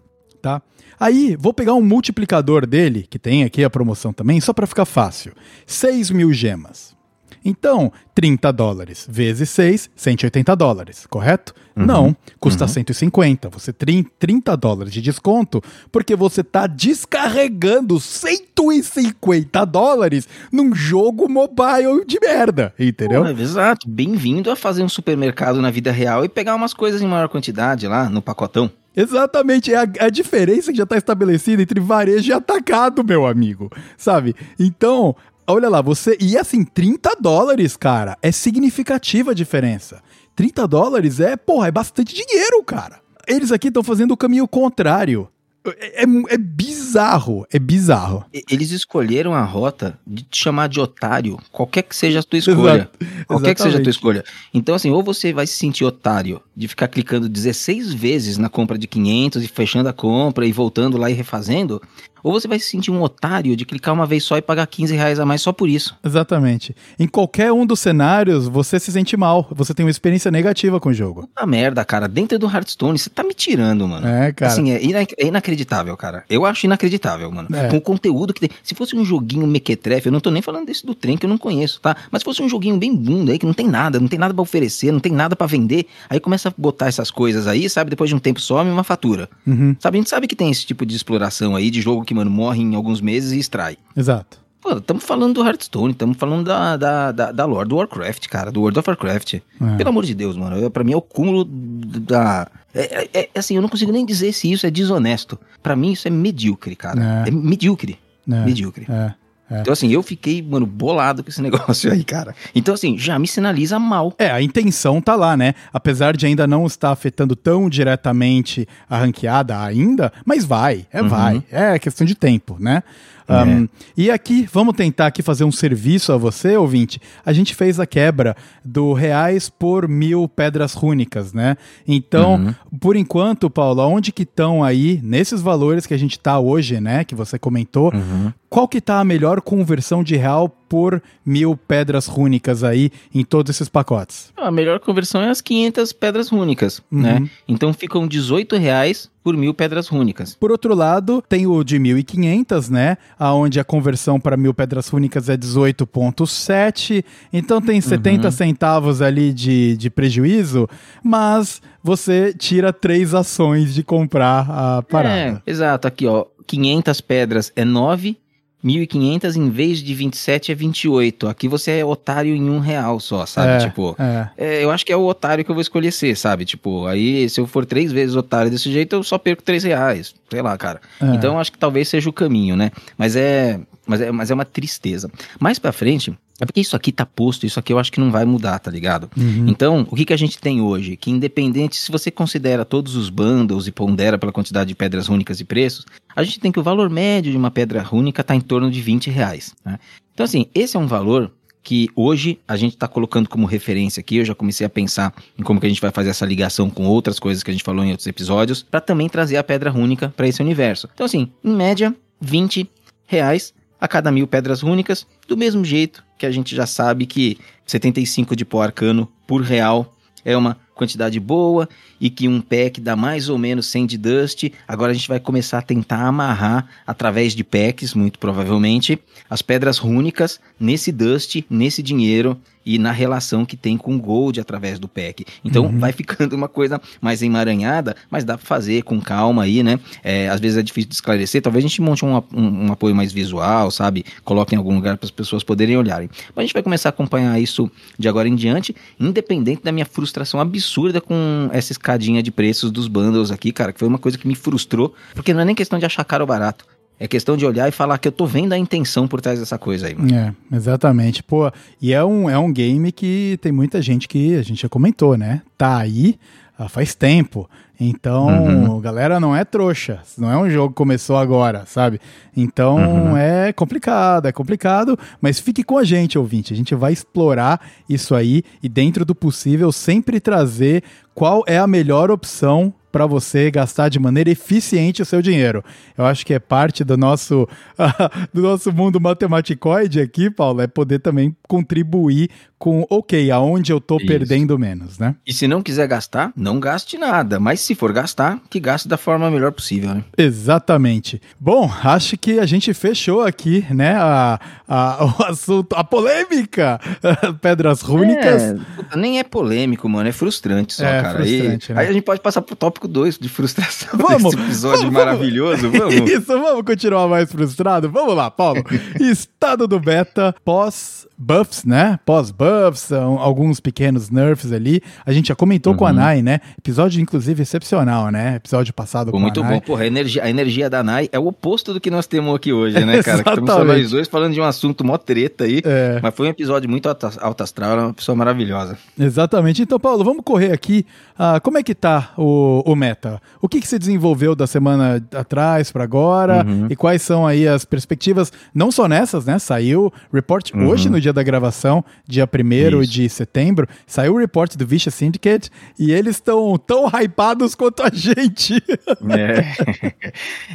tá? Aí, vou pegar um multiplicador dele, que tem aqui a promoção também, só para ficar fácil. 6 mil gemas. Então, 30 dólares vezes 6, 180 dólares, correto? Uhum, Não, custa uhum. 150. Você tem 30 dólares de desconto porque você está descarregando 150 dólares num jogo mobile de merda, entendeu? Porra, exato. Bem-vindo a fazer um supermercado na vida real e pegar umas coisas em maior quantidade lá no pacotão. Exatamente, é a, a, diferença que já está estabelecida entre varejo e atacado, meu amigo, sabe? Então, olha lá, você. E assim, 30 dólares, cara, é significativa a diferença. 30 dólares é, porra, é bastante dinheiro, cara. Eles aqui estão fazendo o caminho contrário. É, é, é, bizarro, é bizarro. Eles escolheram a rota de te chamar de otário, qualquer que seja a tua escolha. Exato. Qualquer que seja a tua escolha. Então, assim, ou você vai se sentir otário de ficar clicando 16 vezes na compra de 500 e fechando a compra e voltando lá e refazendo, ou você vai se sentir um otário de clicar uma vez só e pagar 15 reais a mais só por isso. Exatamente. Em qualquer um dos cenários, você se sente mal. Você tem uma experiência negativa com o jogo. Puta merda, cara. Dentro do Hearthstone, você tá me tirando, mano. É, cara. Assim, é, ina é inacreditável, cara. Eu acho inacreditável, mano. É. Com o conteúdo que tem. Se fosse um joguinho mequetrefe, eu não tô nem falando desse do trem que eu não conheço, tá? Mas se fosse um joguinho bem bunda aí, que não tem nada, não tem nada para oferecer, não tem nada para vender, aí começa a botar essas coisas aí, sabe? Depois de um tempo some uma fatura. Uhum. Sabe? A gente sabe que tem esse tipo de exploração aí, de jogo que, mano, morre em alguns meses e extrai. Exato. Pô, estamos falando do Hearthstone, estamos falando da, da, da, da lore do Warcraft, cara, do World of Warcraft. É. Pelo amor de Deus, mano. Pra mim é o cúmulo da. É, é, é, assim, eu não consigo nem dizer se isso é desonesto. Para mim isso é medíocre, cara. É, é medíocre. É. Medíocre. É. É. Então, assim, eu fiquei, mano, bolado com esse *laughs* negócio aí, cara. Então, assim, já me sinaliza mal. É, a intenção tá lá, né? Apesar de ainda não estar afetando tão diretamente a ranqueada ainda, mas vai, é uhum. vai. É questão de tempo, né? Um, é. E aqui, vamos tentar aqui fazer um serviço a você, ouvinte. A gente fez a quebra do reais por mil pedras rúnicas, né? Então, uhum. por enquanto, Paulo, onde que estão aí, nesses valores que a gente tá hoje, né? Que você comentou, uhum qual que tá a melhor conversão de real por mil pedras rúnicas aí em todos esses pacotes? A melhor conversão é as 500 pedras rúnicas, uhum. né? Então ficam 18 reais por mil pedras rúnicas. Por outro lado, tem o de 1.500, né? Aonde a conversão para mil pedras rúnicas é 18,7. Então tem 70 uhum. centavos ali de, de prejuízo, mas você tira três ações de comprar a parada. É, exato. Aqui, ó. 500 pedras é 9 1.500 em vez de 27 é 28. Aqui você é otário em um real só, sabe? É, tipo, é. É, eu acho que é o otário que eu vou escolher ser, sabe? Tipo, aí se eu for três vezes otário desse jeito, eu só perco três reais. Sei lá, cara. É. Então acho que talvez seja o caminho, né? Mas é, mas é, mas é uma tristeza. Mais pra frente, é porque isso aqui tá posto, isso aqui eu acho que não vai mudar, tá ligado? Uhum. Então, o que, que a gente tem hoje? Que independente, se você considera todos os bundles e pondera pela quantidade de pedras rúnicas e preços, a gente tem que o valor médio de uma pedra rúnica tá em torno de 20 reais. Né? Então, assim, esse é um valor que hoje a gente está colocando como referência aqui. Eu já comecei a pensar em como que a gente vai fazer essa ligação com outras coisas que a gente falou em outros episódios, para também trazer a pedra rúnica para esse universo. Então, assim, em média, 20 reais a cada mil pedras rúnicas, do mesmo jeito que a gente já sabe que 75 de pó arcano por real é uma quantidade boa e que um pack dá mais ou menos 100 de dust. Agora a gente vai começar a tentar amarrar através de packs, muito provavelmente, as pedras rúnicas nesse dust, nesse dinheiro e na relação que tem com o gold através do pack. Então uhum. vai ficando uma coisa mais emaranhada, mas dá para fazer com calma aí, né? É, às vezes é difícil de esclarecer, talvez a gente monte um, um, um apoio mais visual, sabe? Coloque em algum lugar para as pessoas poderem olharem. Mas a gente vai começar a acompanhar isso de agora em diante, independente da minha frustração absurda com essa escadinha de preços dos bundles aqui, cara, que foi uma coisa que me frustrou, porque não é nem questão de achar caro ou barato. É questão de olhar e falar que eu tô vendo a intenção por trás dessa coisa aí. Mano. É, exatamente. Pô, e é um, é um game que tem muita gente que a gente já comentou, né? Tá aí. ah, faz tempo. Então, uhum. galera, não é trouxa. Não é um jogo que começou agora, sabe? Então, uhum. é complicado, é complicado. Mas fique com a gente, ouvinte. A gente vai explorar isso aí e, dentro do possível, sempre trazer qual é a melhor opção para você gastar de maneira eficiente o seu dinheiro. Eu acho que é parte do nosso, *laughs* do nosso mundo matematicoide aqui, Paulo, é poder também contribuir com, ok, aonde eu tô Isso. perdendo menos, né? E se não quiser gastar, não gaste nada. Mas se for gastar, que gaste da forma melhor possível, né? Exatamente. Bom, acho que a gente fechou aqui, né, a, a, *laughs* o assunto, a polêmica *laughs* Pedras Rúnicas. É, nem é polêmico, mano, é frustrante só, é, cara. Frustrante, né? Aí a gente pode passar pro tópico 2 de frustração vamos, desse episódio vamos, maravilhoso, vamos. Isso, vamos continuar mais frustrado? Vamos lá, Paulo. *laughs* Estado do beta pós buffs, né? Pós-buffs, alguns pequenos nerfs ali. A gente já comentou uhum. com a uhum. Nai, né? Episódio, inclusive, excepcional, né? Episódio passado com muito a Nai. bom. Porra, a energia, a energia da Nai é o oposto do que nós temos aqui hoje, né, *laughs* cara? estamos só nós dois falando de um assunto mó treta aí. É. Mas foi um episódio muito alto astral, ela é uma pessoa maravilhosa. Exatamente. Então, Paulo, vamos correr aqui. Uh, como é que tá o, o meta? O que, que se desenvolveu da semana atrás para agora? Uhum. E quais são aí as perspectivas? Não só nessas, né? Saiu report uhum. hoje, no dia da gravação, dia 1 de setembro, saiu o report do Vicious Syndicate e eles estão tão hypados quanto a gente. *laughs* É.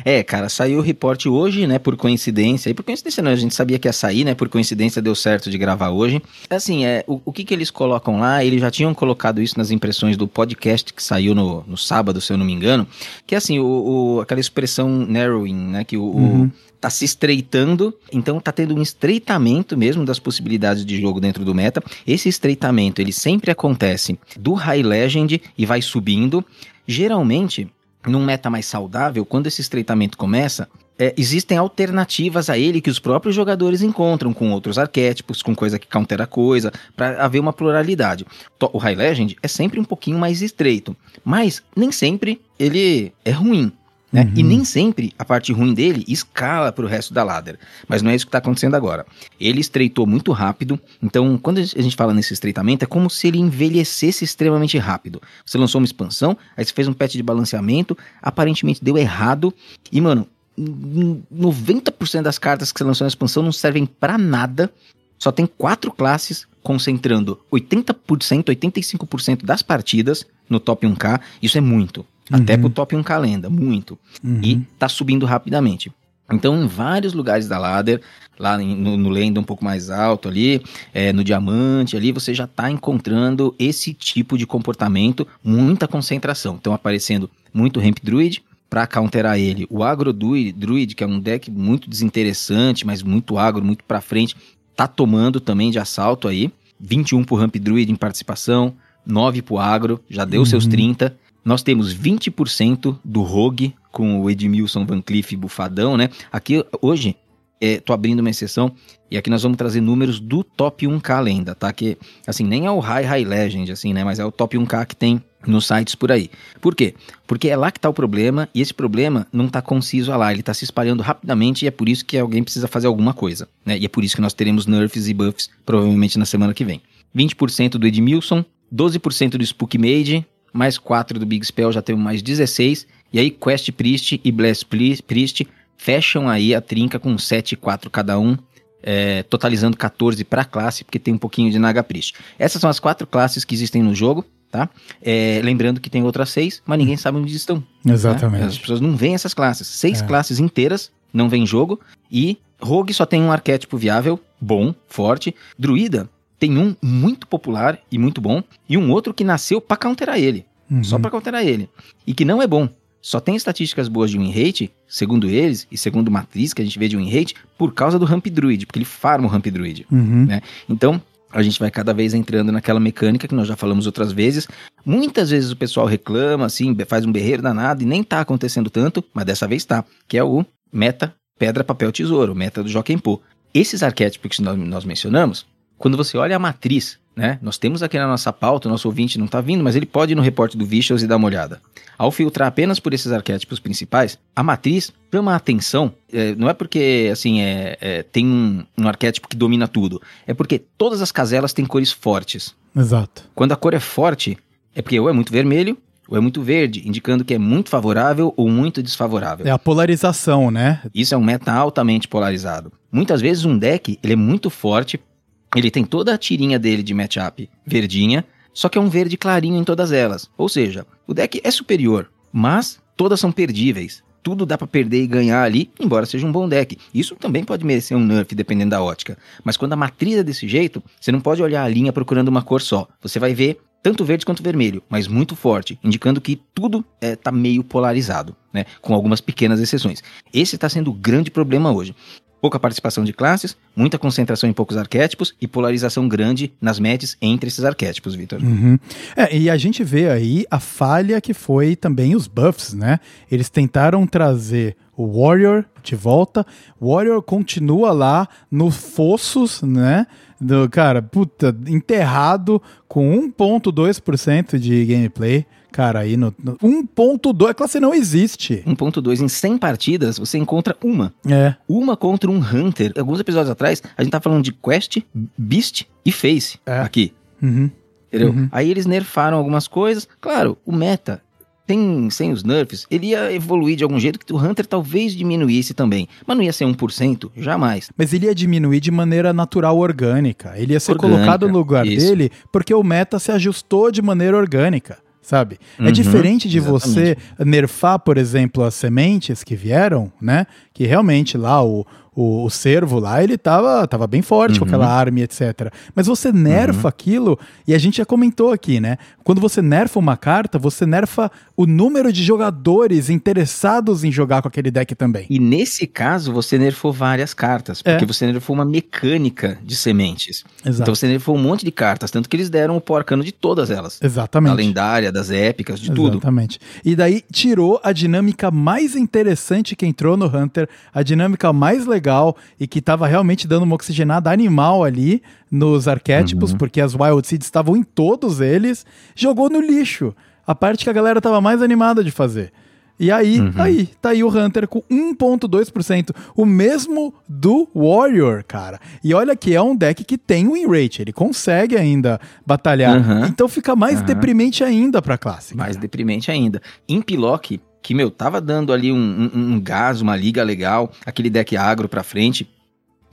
*laughs* é, cara, saiu o report hoje, né? Por coincidência. E por coincidência não, a gente sabia que ia sair, né? Por coincidência deu certo de gravar hoje. Assim, é, o, o que, que eles colocam lá? Eles já tinham colocado isso nas impressões do podcast que saiu no, no sábado, se eu não me engano. Que é assim, o, o aquela expressão narrowing, né? Que o, uhum. o tá se estreitando, então tá tendo um estreitamento mesmo das possibilidades de jogo dentro do meta. Esse estreitamento, ele sempre acontece do High Legend e vai subindo. Geralmente, num meta mais saudável, quando esse estreitamento começa, é, existem alternativas a ele que os próprios jogadores encontram com outros arquétipos, com coisa que countera coisa, para haver uma pluralidade. O High Legend é sempre um pouquinho mais estreito, mas nem sempre ele é ruim. Né? Uhum. E nem sempre a parte ruim dele escala para o resto da ladder. Mas não é isso que está acontecendo agora. Ele estreitou muito rápido. Então, quando a gente fala nesse estreitamento, é como se ele envelhecesse extremamente rápido. Você lançou uma expansão, aí você fez um patch de balanceamento, aparentemente deu errado. E, mano, 90% das cartas que você lançou na expansão não servem para nada. Só tem quatro classes concentrando 80%, 85% das partidas no top 1K. Isso é muito. Uhum. Até pro top 1 calenda, muito. Uhum. E tá subindo rapidamente. Então, em vários lugares da ladder, lá no, no lenda um pouco mais alto ali, é, no diamante ali, você já está encontrando esse tipo de comportamento, muita concentração. Então, aparecendo muito Ramp Druid, para counterar ele, o Agro Druid, que é um deck muito desinteressante, mas muito agro, muito para frente, tá tomando também de assalto aí. 21 pro Ramp Druid em participação, 9 pro Agro, já deu uhum. seus 30 nós temos 20% do Rogue com o Edmilson Van Cleef bufadão, né? Aqui hoje é, tô abrindo uma exceção e aqui nós vamos trazer números do top 1K lenda, tá? Que assim, nem é o High High Legend assim, né, mas é o top 1K que tem nos sites por aí. Por quê? Porque é lá que está o problema e esse problema não está conciso lá, ele está se espalhando rapidamente e é por isso que alguém precisa fazer alguma coisa, né? E é por isso que nós teremos nerfs e buffs provavelmente na semana que vem. 20% do Edmilson, 12% do Spook Mage, mais 4 do Big Spell, já temos mais 16. E aí Quest Priest e Bless Priest fecham aí a trinca com 7 e 4 cada um, é, totalizando 14 para classe, porque tem um pouquinho de Naga Priest. Essas são as quatro classes que existem no jogo, tá? É, lembrando que tem outras seis, mas ninguém sabe onde estão. Né? Exatamente. Né? As pessoas não veem essas classes. Seis é. classes inteiras não vem jogo. E Rogue só tem um arquétipo viável, bom, forte. Druida tem um muito popular e muito bom, e um outro que nasceu para counterar ele. Uhum. Só para counterar ele. E que não é bom. Só tem estatísticas boas de win rate, segundo eles, e segundo matriz que a gente vê de win rate, por causa do Ramp Druid, porque ele farma o Ramp Druid. Uhum. Né? Então, a gente vai cada vez entrando naquela mecânica que nós já falamos outras vezes. Muitas vezes o pessoal reclama, assim, faz um berreiro danado e nem tá acontecendo tanto, mas dessa vez tá, que é o meta pedra, papel, tesouro, meta do Joaquim Pô. Esses arquétipos que nós, nós mencionamos, quando você olha a matriz, né? Nós temos aqui na nossa pauta, o nosso ouvinte não está vindo, mas ele pode ir no reporte do Vicious e dar uma olhada. Ao filtrar apenas por esses arquétipos principais, a matriz chama a atenção, é, não é porque assim é, é tem um, um, arquétipo que domina tudo, é porque todas as caselas têm cores fortes. Exato. Quando a cor é forte, é porque ou é muito vermelho, ou é muito verde, indicando que é muito favorável ou muito desfavorável. É a polarização, né? Isso é um meta altamente polarizado. Muitas vezes um deck, ele é muito forte, ele tem toda a tirinha dele de matchup verdinha, só que é um verde clarinho em todas elas. Ou seja, o deck é superior, mas todas são perdíveis. Tudo dá para perder e ganhar ali, embora seja um bom deck. Isso também pode merecer um nerf, dependendo da ótica. Mas quando a matriz é desse jeito, você não pode olhar a linha procurando uma cor só. Você vai ver tanto verde quanto vermelho, mas muito forte, indicando que tudo está é, meio polarizado, né? com algumas pequenas exceções. Esse está sendo o grande problema hoje pouca participação de classes, muita concentração em poucos arquétipos e polarização grande nas matches entre esses arquétipos, Vitor. Uhum. É, e a gente vê aí a falha que foi também os buffs, né? Eles tentaram trazer o Warrior de volta. O Warrior continua lá no Fossos, né? Do, cara, puta, enterrado com 1.2% de gameplay. Cara, aí no, no 1.2, a classe não existe. 1.2 em 100 partidas, você encontra uma. É. Uma contra um Hunter. Alguns episódios atrás, a gente tá falando de Quest, Beast e Face é. aqui. Uhum. Entendeu? Uhum. Aí eles nerfaram algumas coisas. Claro, o meta sem, sem os nerfs, ele ia evoluir de algum jeito que o Hunter talvez diminuísse também. Mas não ia ser 1%, jamais. Mas ele ia diminuir de maneira natural, orgânica. Ele ia ser orgânica, colocado no lugar isso. dele porque o meta se ajustou de maneira orgânica sabe? É uhum, é diferente de exatamente. você nerfar, por exemplo, as sementes que vieram, né? Que realmente lá o, o, o servo lá, ele tava, tava bem forte uhum. com aquela arma, etc. Mas você nerfa uhum. aquilo, e a gente já comentou aqui, né? Quando você nerfa uma carta, você nerfa o número de jogadores interessados em jogar com aquele deck também. E nesse caso, você nerfou várias cartas, porque é. você nerfou uma mecânica de sementes. Exato. Então você nerfou um monte de cartas, tanto que eles deram o porcano de todas elas. Exatamente. Da lendária, das épicas, de Exatamente. tudo. Exatamente. E daí tirou a dinâmica mais interessante que entrou no Hunter, a dinâmica mais legal e que estava realmente dando uma oxigenada animal ali nos arquétipos, uhum. porque as Wild Seeds estavam em todos eles, jogou no lixo. A parte que a galera estava mais animada de fazer. E aí, uhum. aí, tá aí o Hunter com 1.2%, o mesmo do Warrior, cara. E olha que é um deck que tem win rate, ele consegue ainda batalhar. Uhum. Então fica mais uhum. deprimente ainda pra classe. Mais deprimente ainda. Em Pilock, que, meu, tava dando ali um, um, um gás, uma liga legal, aquele deck agro pra frente,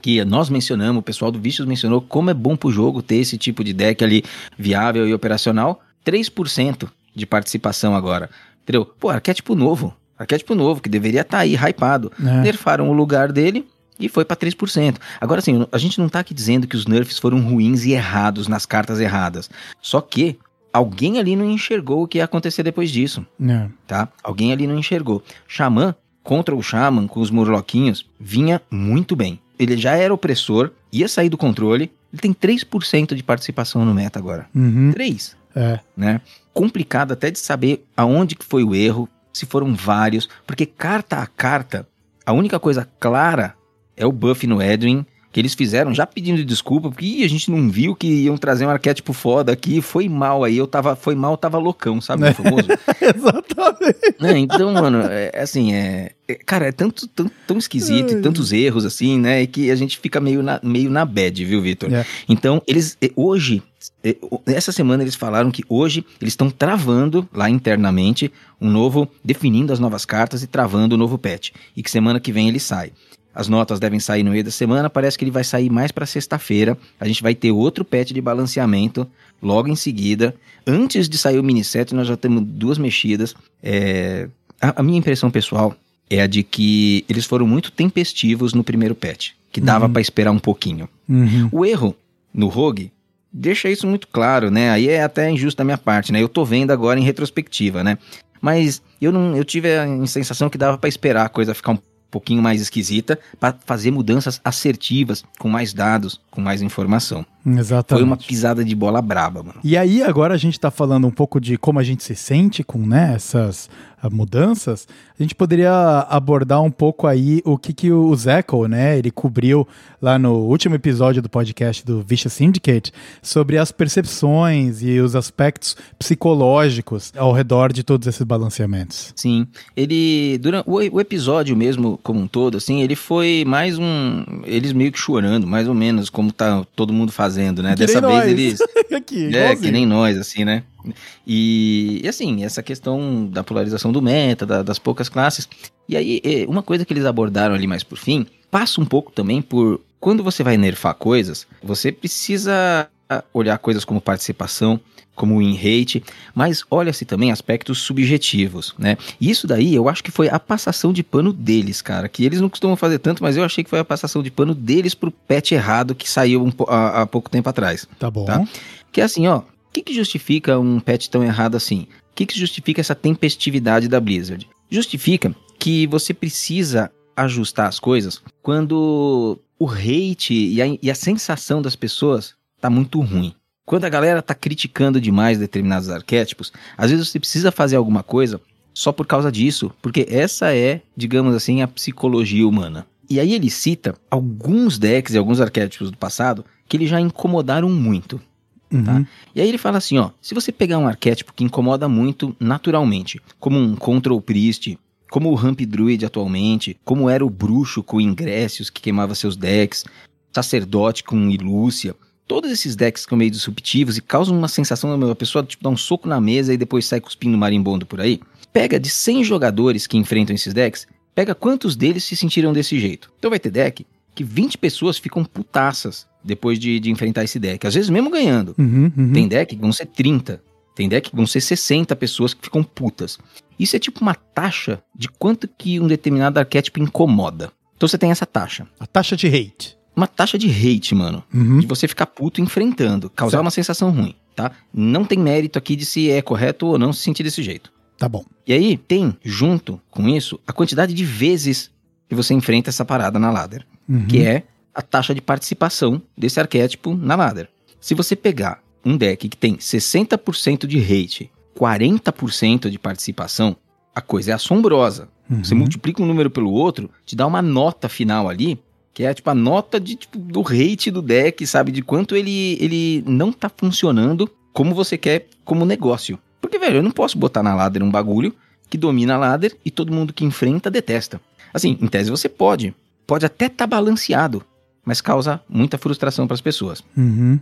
que nós mencionamos, o pessoal do Vicious mencionou como é bom pro jogo ter esse tipo de deck ali viável e operacional. 3% de participação agora. Entendeu? Pô, arquétipo novo. Arquétipo novo, que deveria estar tá aí, hypado. É. Nerfaram o lugar dele e foi para 3%. Agora, assim, a gente não tá aqui dizendo que os nerfs foram ruins e errados nas cartas erradas. Só que alguém ali não enxergou o que ia acontecer depois disso. É. Tá? Alguém ali não enxergou. Xamã contra o Shaman com os murloquinhos vinha muito bem. Ele já era opressor, ia sair do controle. Ele tem 3% de participação no meta agora. Uhum. 3. É. Né? Complicado até de saber aonde que foi o erro, se foram vários, porque carta a carta, a única coisa clara é o buff no Edwin que eles fizeram já pedindo desculpa, porque ih, a gente não viu que iam trazer um arquétipo foda aqui, foi mal aí, eu tava, foi mal, tava loucão, sabe, o famoso? *laughs* Exatamente. É, então, mano, é, é assim, é, é, cara, é tanto, tão, tão esquisito e tantos erros, assim, né, que a gente fica meio na, meio na bad, viu, Vitor? É. Então, eles, hoje, essa semana eles falaram que hoje eles estão travando lá internamente um novo, definindo as novas cartas e travando o novo patch, e que semana que vem ele sai. As notas devem sair no meio da semana, parece que ele vai sair mais para sexta-feira. A gente vai ter outro patch de balanceamento logo em seguida. Antes de sair o mini set, nós já temos duas mexidas. É... A, a, minha impressão pessoal é a de que eles foram muito tempestivos no primeiro patch, que dava uhum. para esperar um pouquinho. Uhum. O erro no Rogue deixa isso muito claro, né? Aí é até injusto da minha parte, né? Eu tô vendo agora em retrospectiva, né? Mas eu não, eu tive a sensação que dava para esperar a coisa ficar um pouquinho mais esquisita para fazer mudanças assertivas, com mais dados, com mais informação. Exatamente. Foi uma pisada de bola braba, mano. E aí agora a gente está falando um pouco de como a gente se sente com né, essas mudanças, a gente poderia abordar um pouco aí o que, que o Zeco, né, ele cobriu lá no último episódio do podcast do Vicious Syndicate sobre as percepções e os aspectos psicológicos ao redor de todos esses balanceamentos. Sim, ele durante o, o episódio mesmo como um todo, assim, ele foi mais um. Eles meio que chorando, mais ou menos, como tá todo mundo fazendo, né? Que Dessa vez nós. eles. *laughs* É, que nem nós, assim, né? E, e, assim, essa questão da polarização do meta, da- das poucas classes. E aí, é, uma coisa que eles abordaram ali mais por fim, passa um pouco também por. Quando você vai nerfar coisas, você precisa ah, olhar coisas como participação, como win rate, mas olha-se também aspectos subjetivos, né? E isso daí eu acho que foi a passação de pano deles, cara. Que eles não costumam fazer tanto, mas eu achei que foi a passação de pano deles pro patch errado que saiu um há- há pouco tempo atrás. Tá bom. Tá. Que é assim, ó, o que, que justifica um patch tão errado assim? O que, que justifica essa tempestividade da Blizzard? Justifica que você precisa ajustar as coisas quando o hate e a, e a sensação das pessoas tá muito ruim. Quando a galera tá criticando demais determinados arquétipos, às vezes você precisa fazer alguma coisa só por causa disso, porque essa é, digamos assim, a psicologia humana. E aí ele cita alguns decks e alguns arquétipos do passado que ele já incomodaram muito. Uhum. tá. E aí ele fala assim, ó, se você pegar um arquétipo que incomoda muito naturalmente, como um Control Priest, como o Ramp Druid atualmente, como era o Bruxo com Ingressos que queimava seus decks, Sacerdote com Ilúcia, todos esses decks são meio disruptivos e causam uma sensação, a pessoa tipo, dá um soco na mesa e depois sai cuspindo marimbondo por aí. Pega de 100 jogadores que enfrentam esses decks, pega quantos deles se sentiram desse jeito. Então vai ter deck que 20 pessoas ficam putaças depois de, de enfrentar esse deck. Às vezes mesmo ganhando. Uhum, uhum. Tem deck que vão ser 30. Tem deck que vão ser 60 pessoas que ficam putas. Isso é tipo uma taxa de quanto que um determinado arquétipo incomoda. Então você tem essa taxa. A taxa de hate. Uma taxa de hate, mano. Uhum. De você ficar puto enfrentando. Causar Certo. uma sensação ruim, tá? Não tem mérito aqui de se é correto ou não se sentir desse jeito. Tá bom. E aí tem, junto com isso, a quantidade de vezes que você enfrenta essa parada na ladder Uhum. que é a taxa de participação desse arquétipo na ladder. Se você pegar um deck que tem 60% de hate, 40% de participação, a coisa é assombrosa. Uhum. Você multiplica um número pelo outro, te dá uma nota final ali, que é tipo a nota de, tipo, do hate do deck, sabe? De quanto ele, ele não tá funcionando como você quer como negócio. Porque, velho, eu não posso botar na ladder um bagulho que domina a ladder e todo mundo que enfrenta detesta. Assim, em tese você pode. Pode até estar balanceado, mas causa muita frustração para as pessoas. Uhum.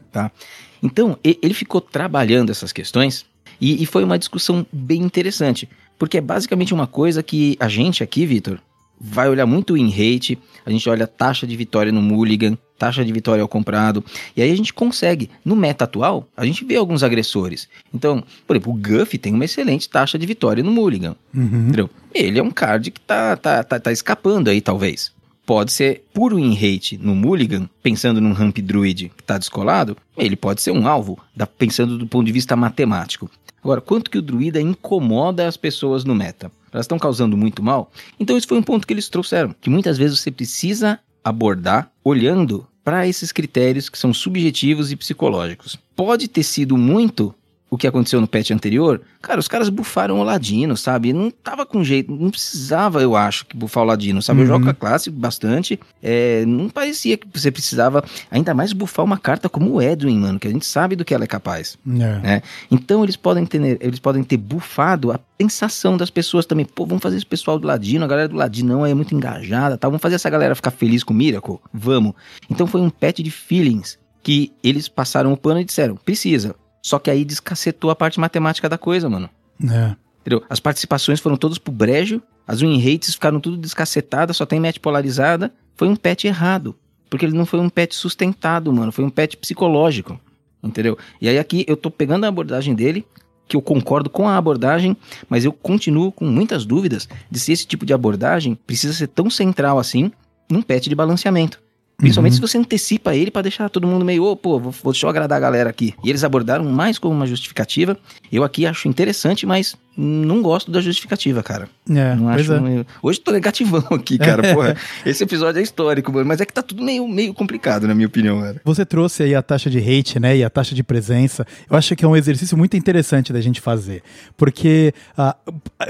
Então, e- ele ficou trabalhando essas questões e, e foi uma discussão bem interessante, porque é basicamente uma coisa que a gente aqui, Vitor, vai olhar muito em hate, a gente olha taxa de vitória no mulligan, taxa de vitória ao comprado, e aí a gente consegue, no meta atual, a gente vê alguns agressores. Então, por exemplo, o Guff tem uma excelente taxa de vitória no mulligan. Uhum. Entendeu? Ele é um card que tá, tá, tá, tá escapando aí, talvez. Pode ser puro in hate no Mulligan, pensando num Ramp Druid que tá descolado, ele pode ser um alvo, pensando do ponto de vista matemático. Agora, quanto que o druida incomoda as pessoas no meta? Elas estão causando muito mal? Então, esse foi um ponto que eles trouxeram, que muitas vezes você precisa abordar olhando para esses critérios que são subjetivos e psicológicos. Pode ter sido muito o que aconteceu no patch anterior, cara, os caras bufaram o Ladino, sabe? Não tava com jeito, não precisava, eu acho, que bufar o Ladino, sabe? Eu Uhum. jogo com a classe bastante, é, não parecia que você precisava ainda mais bufar uma carta como o Edwin, mano, que a gente sabe do que ela é capaz. É. Então eles podem ter, eles podem ter bufado a sensação das pessoas também. Pô, vamos fazer esse pessoal do Ladino, a galera do Ladinão é muito engajada, tá? Vamos fazer essa galera ficar feliz com o Miracle? Vamos. Então foi um patch de feelings que eles passaram o pano e disseram, precisa. Só que aí descacetou a parte matemática da coisa, mano. É. Entendeu? As participações foram todas pro brejo, as win rates ficaram tudo descacetadas, só tem match polarizada. Foi um patch errado. Porque ele não foi um patch sustentado, mano. Foi um patch psicológico. Entendeu? E aí aqui eu tô pegando a abordagem dele, que eu concordo com a abordagem, mas eu continuo com muitas dúvidas de se esse tipo de abordagem precisa ser tão central assim num patch de balanceamento. Principalmente Uhum. se você antecipa ele pra deixar todo mundo meio, ô, pô, vou, vou agradar a galera aqui. E eles abordaram mais como uma justificativa. Eu aqui acho interessante, mas não gosto da justificativa, cara. É, não acho. é. meio- Hoje tô negativão *laughs* aqui, cara. Porra, esse episódio é histórico, mano. Mas é que tá tudo meio, meio complicado, na minha opinião, cara. Você trouxe aí a taxa de hate, né, e a taxa de presença. Eu acho que é um exercício muito interessante da gente fazer, porque ah,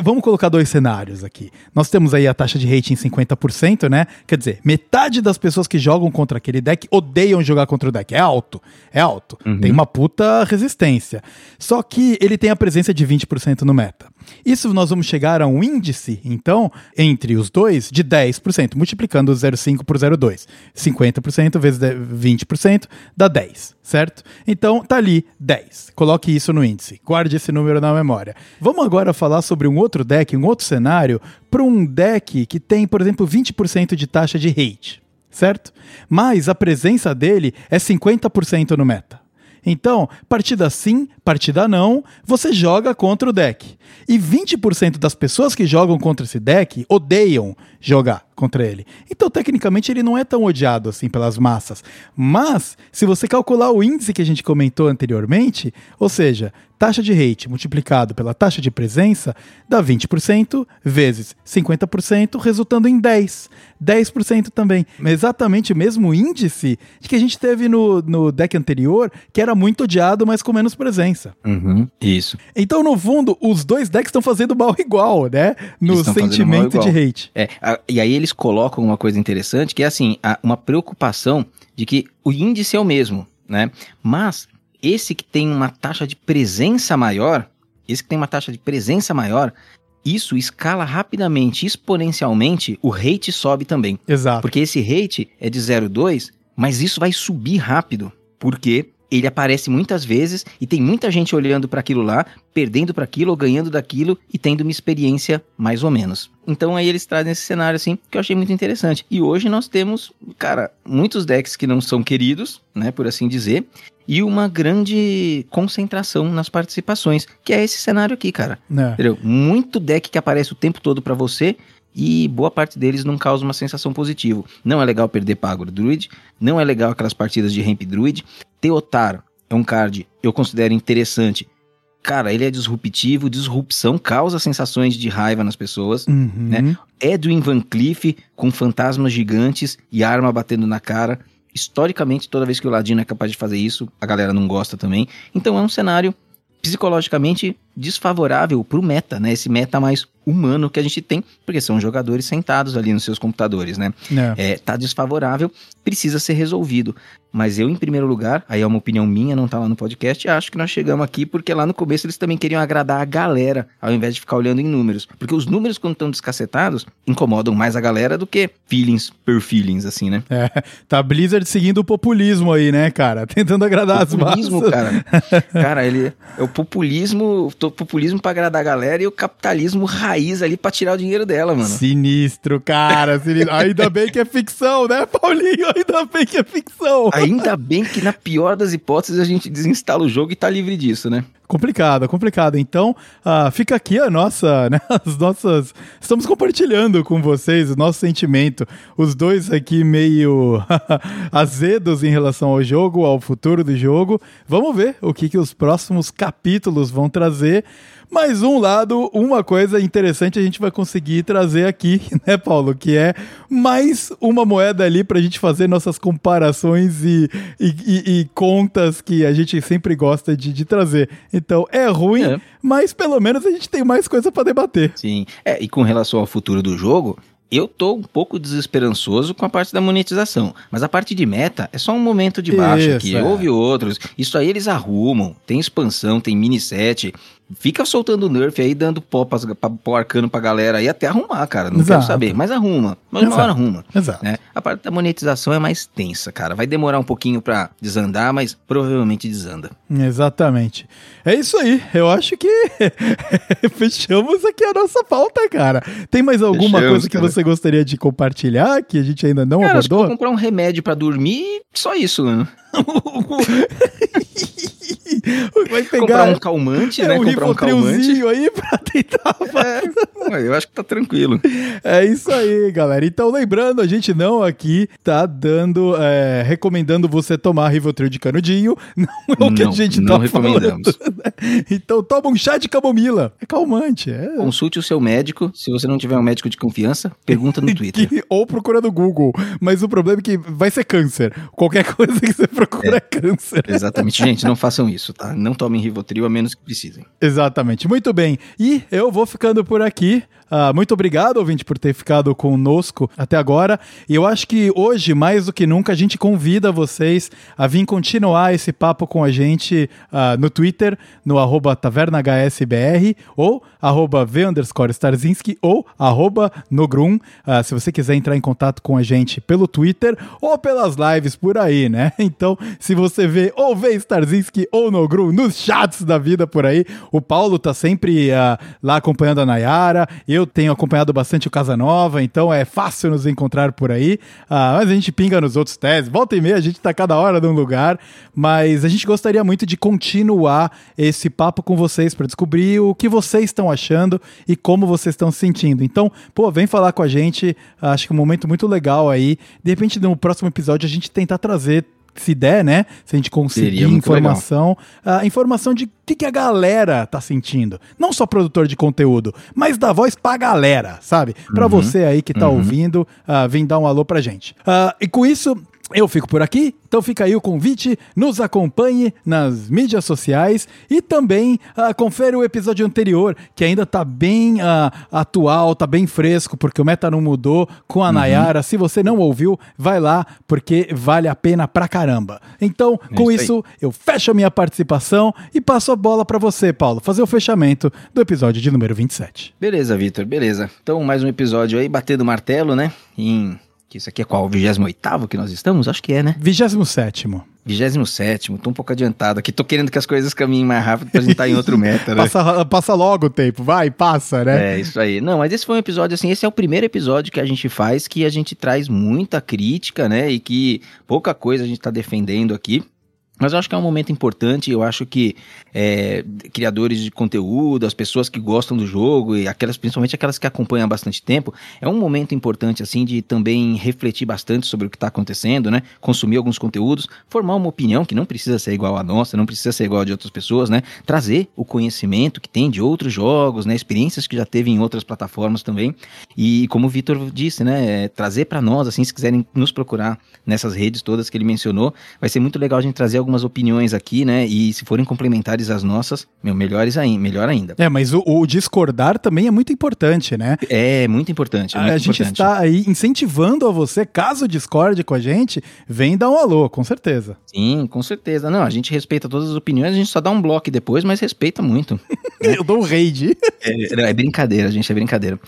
vamos colocar dois cenários aqui. Nós temos aí a taxa de hate em 50%, né? Quer dizer, metade das pessoas que jogam contra aquele deck odeiam jogar contra o deck. É alto, é alto. Uhum. Tem uma puta resistência. Só que ele tem a presença de 20% no meta. Isso nós vamos chegar a um índice, então, entre os dois, de 10%, multiplicando 0,5 por 0,2. 50% vezes 20% dá 10, certo? Então, tá ali 10. Coloque isso no índice. Guarde esse número na memória. Vamos agora falar sobre um outro deck, um outro cenário, para um deck que tem, por exemplo, 20% de taxa de hate, certo? Mas a presença dele é 50% no meta. Então, partida sim, partida não, você joga contra o deck. E 20% das pessoas que jogam contra esse deck odeiam jogar contra ele. Então, tecnicamente, ele não é tão odiado assim pelas massas. Mas, se você calcular o índice que a gente comentou anteriormente, ou seja, taxa de hate multiplicado pela taxa de presença, dá 20% vezes 50%, resultando em 10. 10% também. Exatamente o mesmo índice que a gente teve no, no deck anterior, que era muito odiado, mas com menos presença. Uhum, isso. Então, no fundo, os dois decks estão fazendo mal *laughs* igual, né? No sentimento de hate. É, a, e aí eles colocam uma coisa interessante, que é assim, uma preocupação de que o índice é o mesmo, né? Mas esse que tem uma taxa de presença maior, esse que tem uma taxa de presença maior, isso escala rapidamente, exponencialmente, o rate sobe também. Exato. Porque esse rate é de 0,2, mas isso vai subir rápido. Porque ele aparece muitas vezes e tem muita gente olhando para aquilo lá, perdendo para aquilo ou ganhando daquilo e tendo uma experiência mais ou menos. Então aí eles trazem esse cenário assim que eu achei muito interessante. E hoje nós temos, cara, muitos decks que não são queridos, né, por assim dizer, e uma grande concentração nas participações, que é esse cenário aqui, cara. É. Entendeu? Muito deck que aparece o tempo todo para você e boa parte deles não causa uma sensação positiva. Não é legal perder para Agro Druid, não é legal aquelas partidas de Ramp Druid. Teotar é um card eu considero interessante. Cara, ele é disruptivo, disrupção causa sensações de raiva nas pessoas, uhum. né? Edwin Van Cleef com fantasmas gigantes e arma batendo na cara. Historicamente, toda vez que o Ladino é capaz de fazer isso, a galera não gosta também. Então é um cenário psicologicamente desfavorável para o meta, né? Esse meta mais humano que a gente tem, porque são jogadores sentados ali nos seus computadores, né? É. É, tá desfavorável, precisa ser resolvido. Mas eu, em primeiro lugar, aí é uma opinião minha, não tá lá no podcast, acho que nós chegamos aqui porque lá no começo eles também queriam agradar a galera, ao invés de ficar olhando em números. Porque os números, quando estão descacetados, incomodam mais a galera do que feelings per feelings, assim, né? É, tá Blizzard seguindo o populismo aí, né, cara? *laughs* Tentando agradar populismo, as massas. cara. *laughs* Cara, ele é o populismo, o populismo pra agradar a galera e o capitalismo raiz ali pra tirar o dinheiro dela, mano. Sinistro, cara. Sinistro. Ainda bem que é ficção, né, Paulinho? Ainda bem que é ficção. Ainda bem que, na pior das hipóteses, a gente desinstala o jogo e tá livre disso, né? Complicado, complicado. Então, uh, fica aqui a nossa, *laughs* né, as nossas. Estamos compartilhando com vocês o nosso sentimento. Os dois aqui meio *laughs* azedos em relação ao jogo, ao futuro do jogo. Vamos ver o que, que os próximos capítulos vão trazer. Mas um lado, uma coisa interessante a gente vai conseguir trazer aqui, *laughs* né, Paulo? Que é mais uma moeda ali para a gente fazer nossas comparações e, e, e, e, contas que a gente sempre gosta de, de trazer. Então é ruim, é. mas pelo menos a gente tem mais coisa para debater. Sim. É, e com relação ao futuro do jogo, eu tô um pouco desesperançoso com a parte da monetização, mas a parte de meta é só um momento de baixo aqui. É. Houve outros. Isso aí eles arrumam. Tem expansão, tem mini set. Fica soltando nerf aí, dando pó pra, pra, pó arcano pra galera aí até arrumar, cara. Não Exato. quero saber. Mas arruma. Mas uma hora arruma. Exato. Né? A parte da monetização é mais tensa, cara. Vai demorar um pouquinho pra desandar, mas provavelmente desanda. Exatamente. É isso aí. Eu acho que *laughs* fechamos aqui a nossa pauta, cara. Tem mais alguma Fechamos, coisa que cara. você gostaria de compartilhar que a gente ainda não cara, abordou? Acho que vou comprar um remédio para dormir, só isso, mano. Vai pegar comprar um calmante, é, né? Um comprar um calmante aí pra tentar. *laughs* É, eu acho que tá tranquilo. É isso aí, galera. Então, lembrando, a gente não aqui tá dando, é, recomendando você tomar Rivotril de canudinho. Não é o que não, a gente não tá recomendamos. falando. Né? Então, toma um chá de camomila. É calmante. É. Consulte o seu médico. Se você não tiver um médico de confiança, pergunta no *laughs* Twitter. Que, ou procura no Google. Mas o problema é que vai ser câncer. Qualquer *laughs* coisa que você procura é, câncer. Exatamente. Gente, não façam isso, tá? Não tomem Rivotril a menos que precisem. Exatamente. Muito bem. E eu vou ficando por aqui. Uh, muito obrigado, ouvinte, por ter ficado conosco até agora. E eu acho que hoje, mais do que nunca, a gente convida vocês a vir continuar esse papo com a gente uh, no Twitter, no arroba tavernahsbr ou arroba v Starzinski ou arroba nogrum. Uh, se você quiser entrar em contato com a gente pelo Twitter ou pelas lives por aí, né? *laughs* Então, se você vê ou vê Starzinski ou Nogrum nos chats da vida por aí, o Paulo tá sempre lá acompanhando a Nayara. Eu eu tenho acompanhado bastante o Casanova, então é fácil nos encontrar por aí. Ah, mas a gente pinga nos outros teses. Volta e meia, a gente tá cada hora num lugar. Mas a gente gostaria muito de continuar esse papo com vocês para descobrir o que vocês estão achando e como vocês estão se sentindo. Então, pô, vem falar com a gente. Acho que é um momento muito legal aí. De repente, no próximo episódio, a gente tentar trazer se der, né? Se a gente conseguir informação, a informação de o que, que, a galera tá sentindo. Não só produtor de conteúdo, mas da voz pra galera, sabe? Pra uhum. você aí que tá uhum. ouvindo, uh, vem dar um alô pra gente. Uh, e com isso, eu fico por aqui, então fica aí o convite, nos acompanhe nas mídias sociais e também uh, confere o episódio anterior, que ainda tá bem uh, atual, tá bem fresco, porque o meta não mudou com a uhum. Nayara. Se você não ouviu, vai lá, porque vale a pena pra caramba. Então, é com isso, eu fecho a minha participação e passo a bola para você, Paulo, fazer o fechamento do episódio de número 27. Beleza, Vitor, beleza. Então, mais um episódio aí, batendo martelo, né? Em que isso aqui é qual? O 28 que nós estamos? Acho que é, né? 27. 27, tô um pouco adiantado aqui. Tô querendo que as coisas caminhem mais rápido pra gente estar tá em outro *laughs* meta, né? passa, passa logo o tempo, vai, passa, né? É, isso aí. Não, mas esse foi um episódio, assim, esse é o primeiro episódio que a gente faz que a gente traz muita crítica, né? E que pouca coisa a gente tá defendendo aqui. Mas eu acho que é um momento importante, eu acho que é, criadores de conteúdo, as pessoas que gostam do jogo, e aquelas, principalmente aquelas que acompanham há bastante tempo, é um momento importante, assim, de também refletir bastante sobre o que está acontecendo, né? Consumir alguns conteúdos, formar uma opinião que não precisa ser igual à nossa, não precisa ser igual a de outras pessoas, né? Trazer o conhecimento que tem de outros jogos, né? Experiências que já teve em outras plataformas também. E como o Vitor disse, né? É, trazer para nós, assim, se quiserem nos procurar nessas redes todas que ele mencionou, vai ser muito legal a gente trazer algumas opiniões aqui, né? E se forem complementares às nossas, meu, melhores ainda, melhor ainda. É, mas o, o, discordar também é muito importante, né? É, muito importante. É muito a gente está aí incentivando a você, caso discorde com a gente, vem dar um alô, com certeza. Sim, com certeza. Não, a gente respeita todas as opiniões, a gente só dá um bloco depois, mas respeita muito. *laughs* Eu dou um raid. É, é brincadeira, gente, é brincadeira.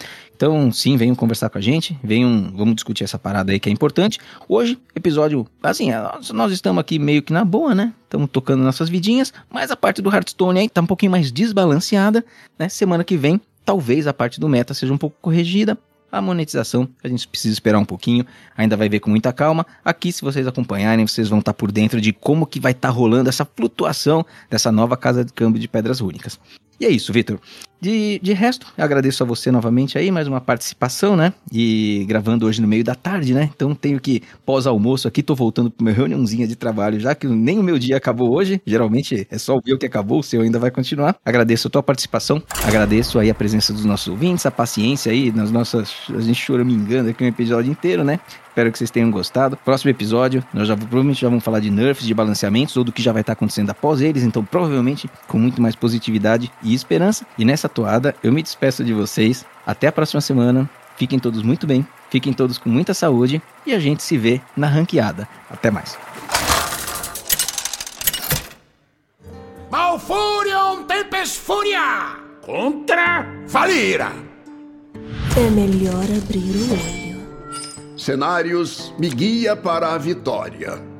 Então, sim, venham conversar com a gente, venham, vamos discutir essa parada aí que é importante. Hoje, episódio, assim, nós estamos aqui meio que na boa, né? Estamos tocando nossas vidinhas, mas a parte do Hearthstone aí tá um pouquinho mais desbalanceada, né? Semana que vem, talvez a parte do meta seja um pouco corrigida, a monetização, a gente precisa esperar um pouquinho, ainda vai ver com muita calma. Aqui, se vocês acompanharem, vocês vão estar tá por dentro de como que vai estar tá rolando essa flutuação dessa nova casa de câmbio de pedras únicas. E é isso, Vitor. De, de resto, agradeço a você novamente aí, mais uma participação, né? E gravando hoje no meio da tarde, né? Então tenho que, pós-almoço aqui, tô voltando pro meu reuniãozinha de trabalho, já que nem o meu dia acabou hoje. Geralmente é só o meu que acabou, o seu ainda vai continuar. Agradeço a tua participação, agradeço aí a presença dos nossos ouvintes, a paciência aí nas nossas. A gente choramingando aqui o episódio inteiro, né? Espero que vocês tenham gostado. Próximo episódio, nós já provavelmente já vamos falar de nerfs, de balanceamentos ou do que já vai estar acontecendo após eles, então provavelmente com muito mais positividade e esperança. E nessa toada, eu me despeço de vocês. Até a próxima semana. Fiquem todos muito bem, fiquem todos com muita saúde e a gente se vê na ranqueada. Até mais. Malfurion Tempest Furia contra Valira. É melhor abrir o olho cenários me guia para a vitória.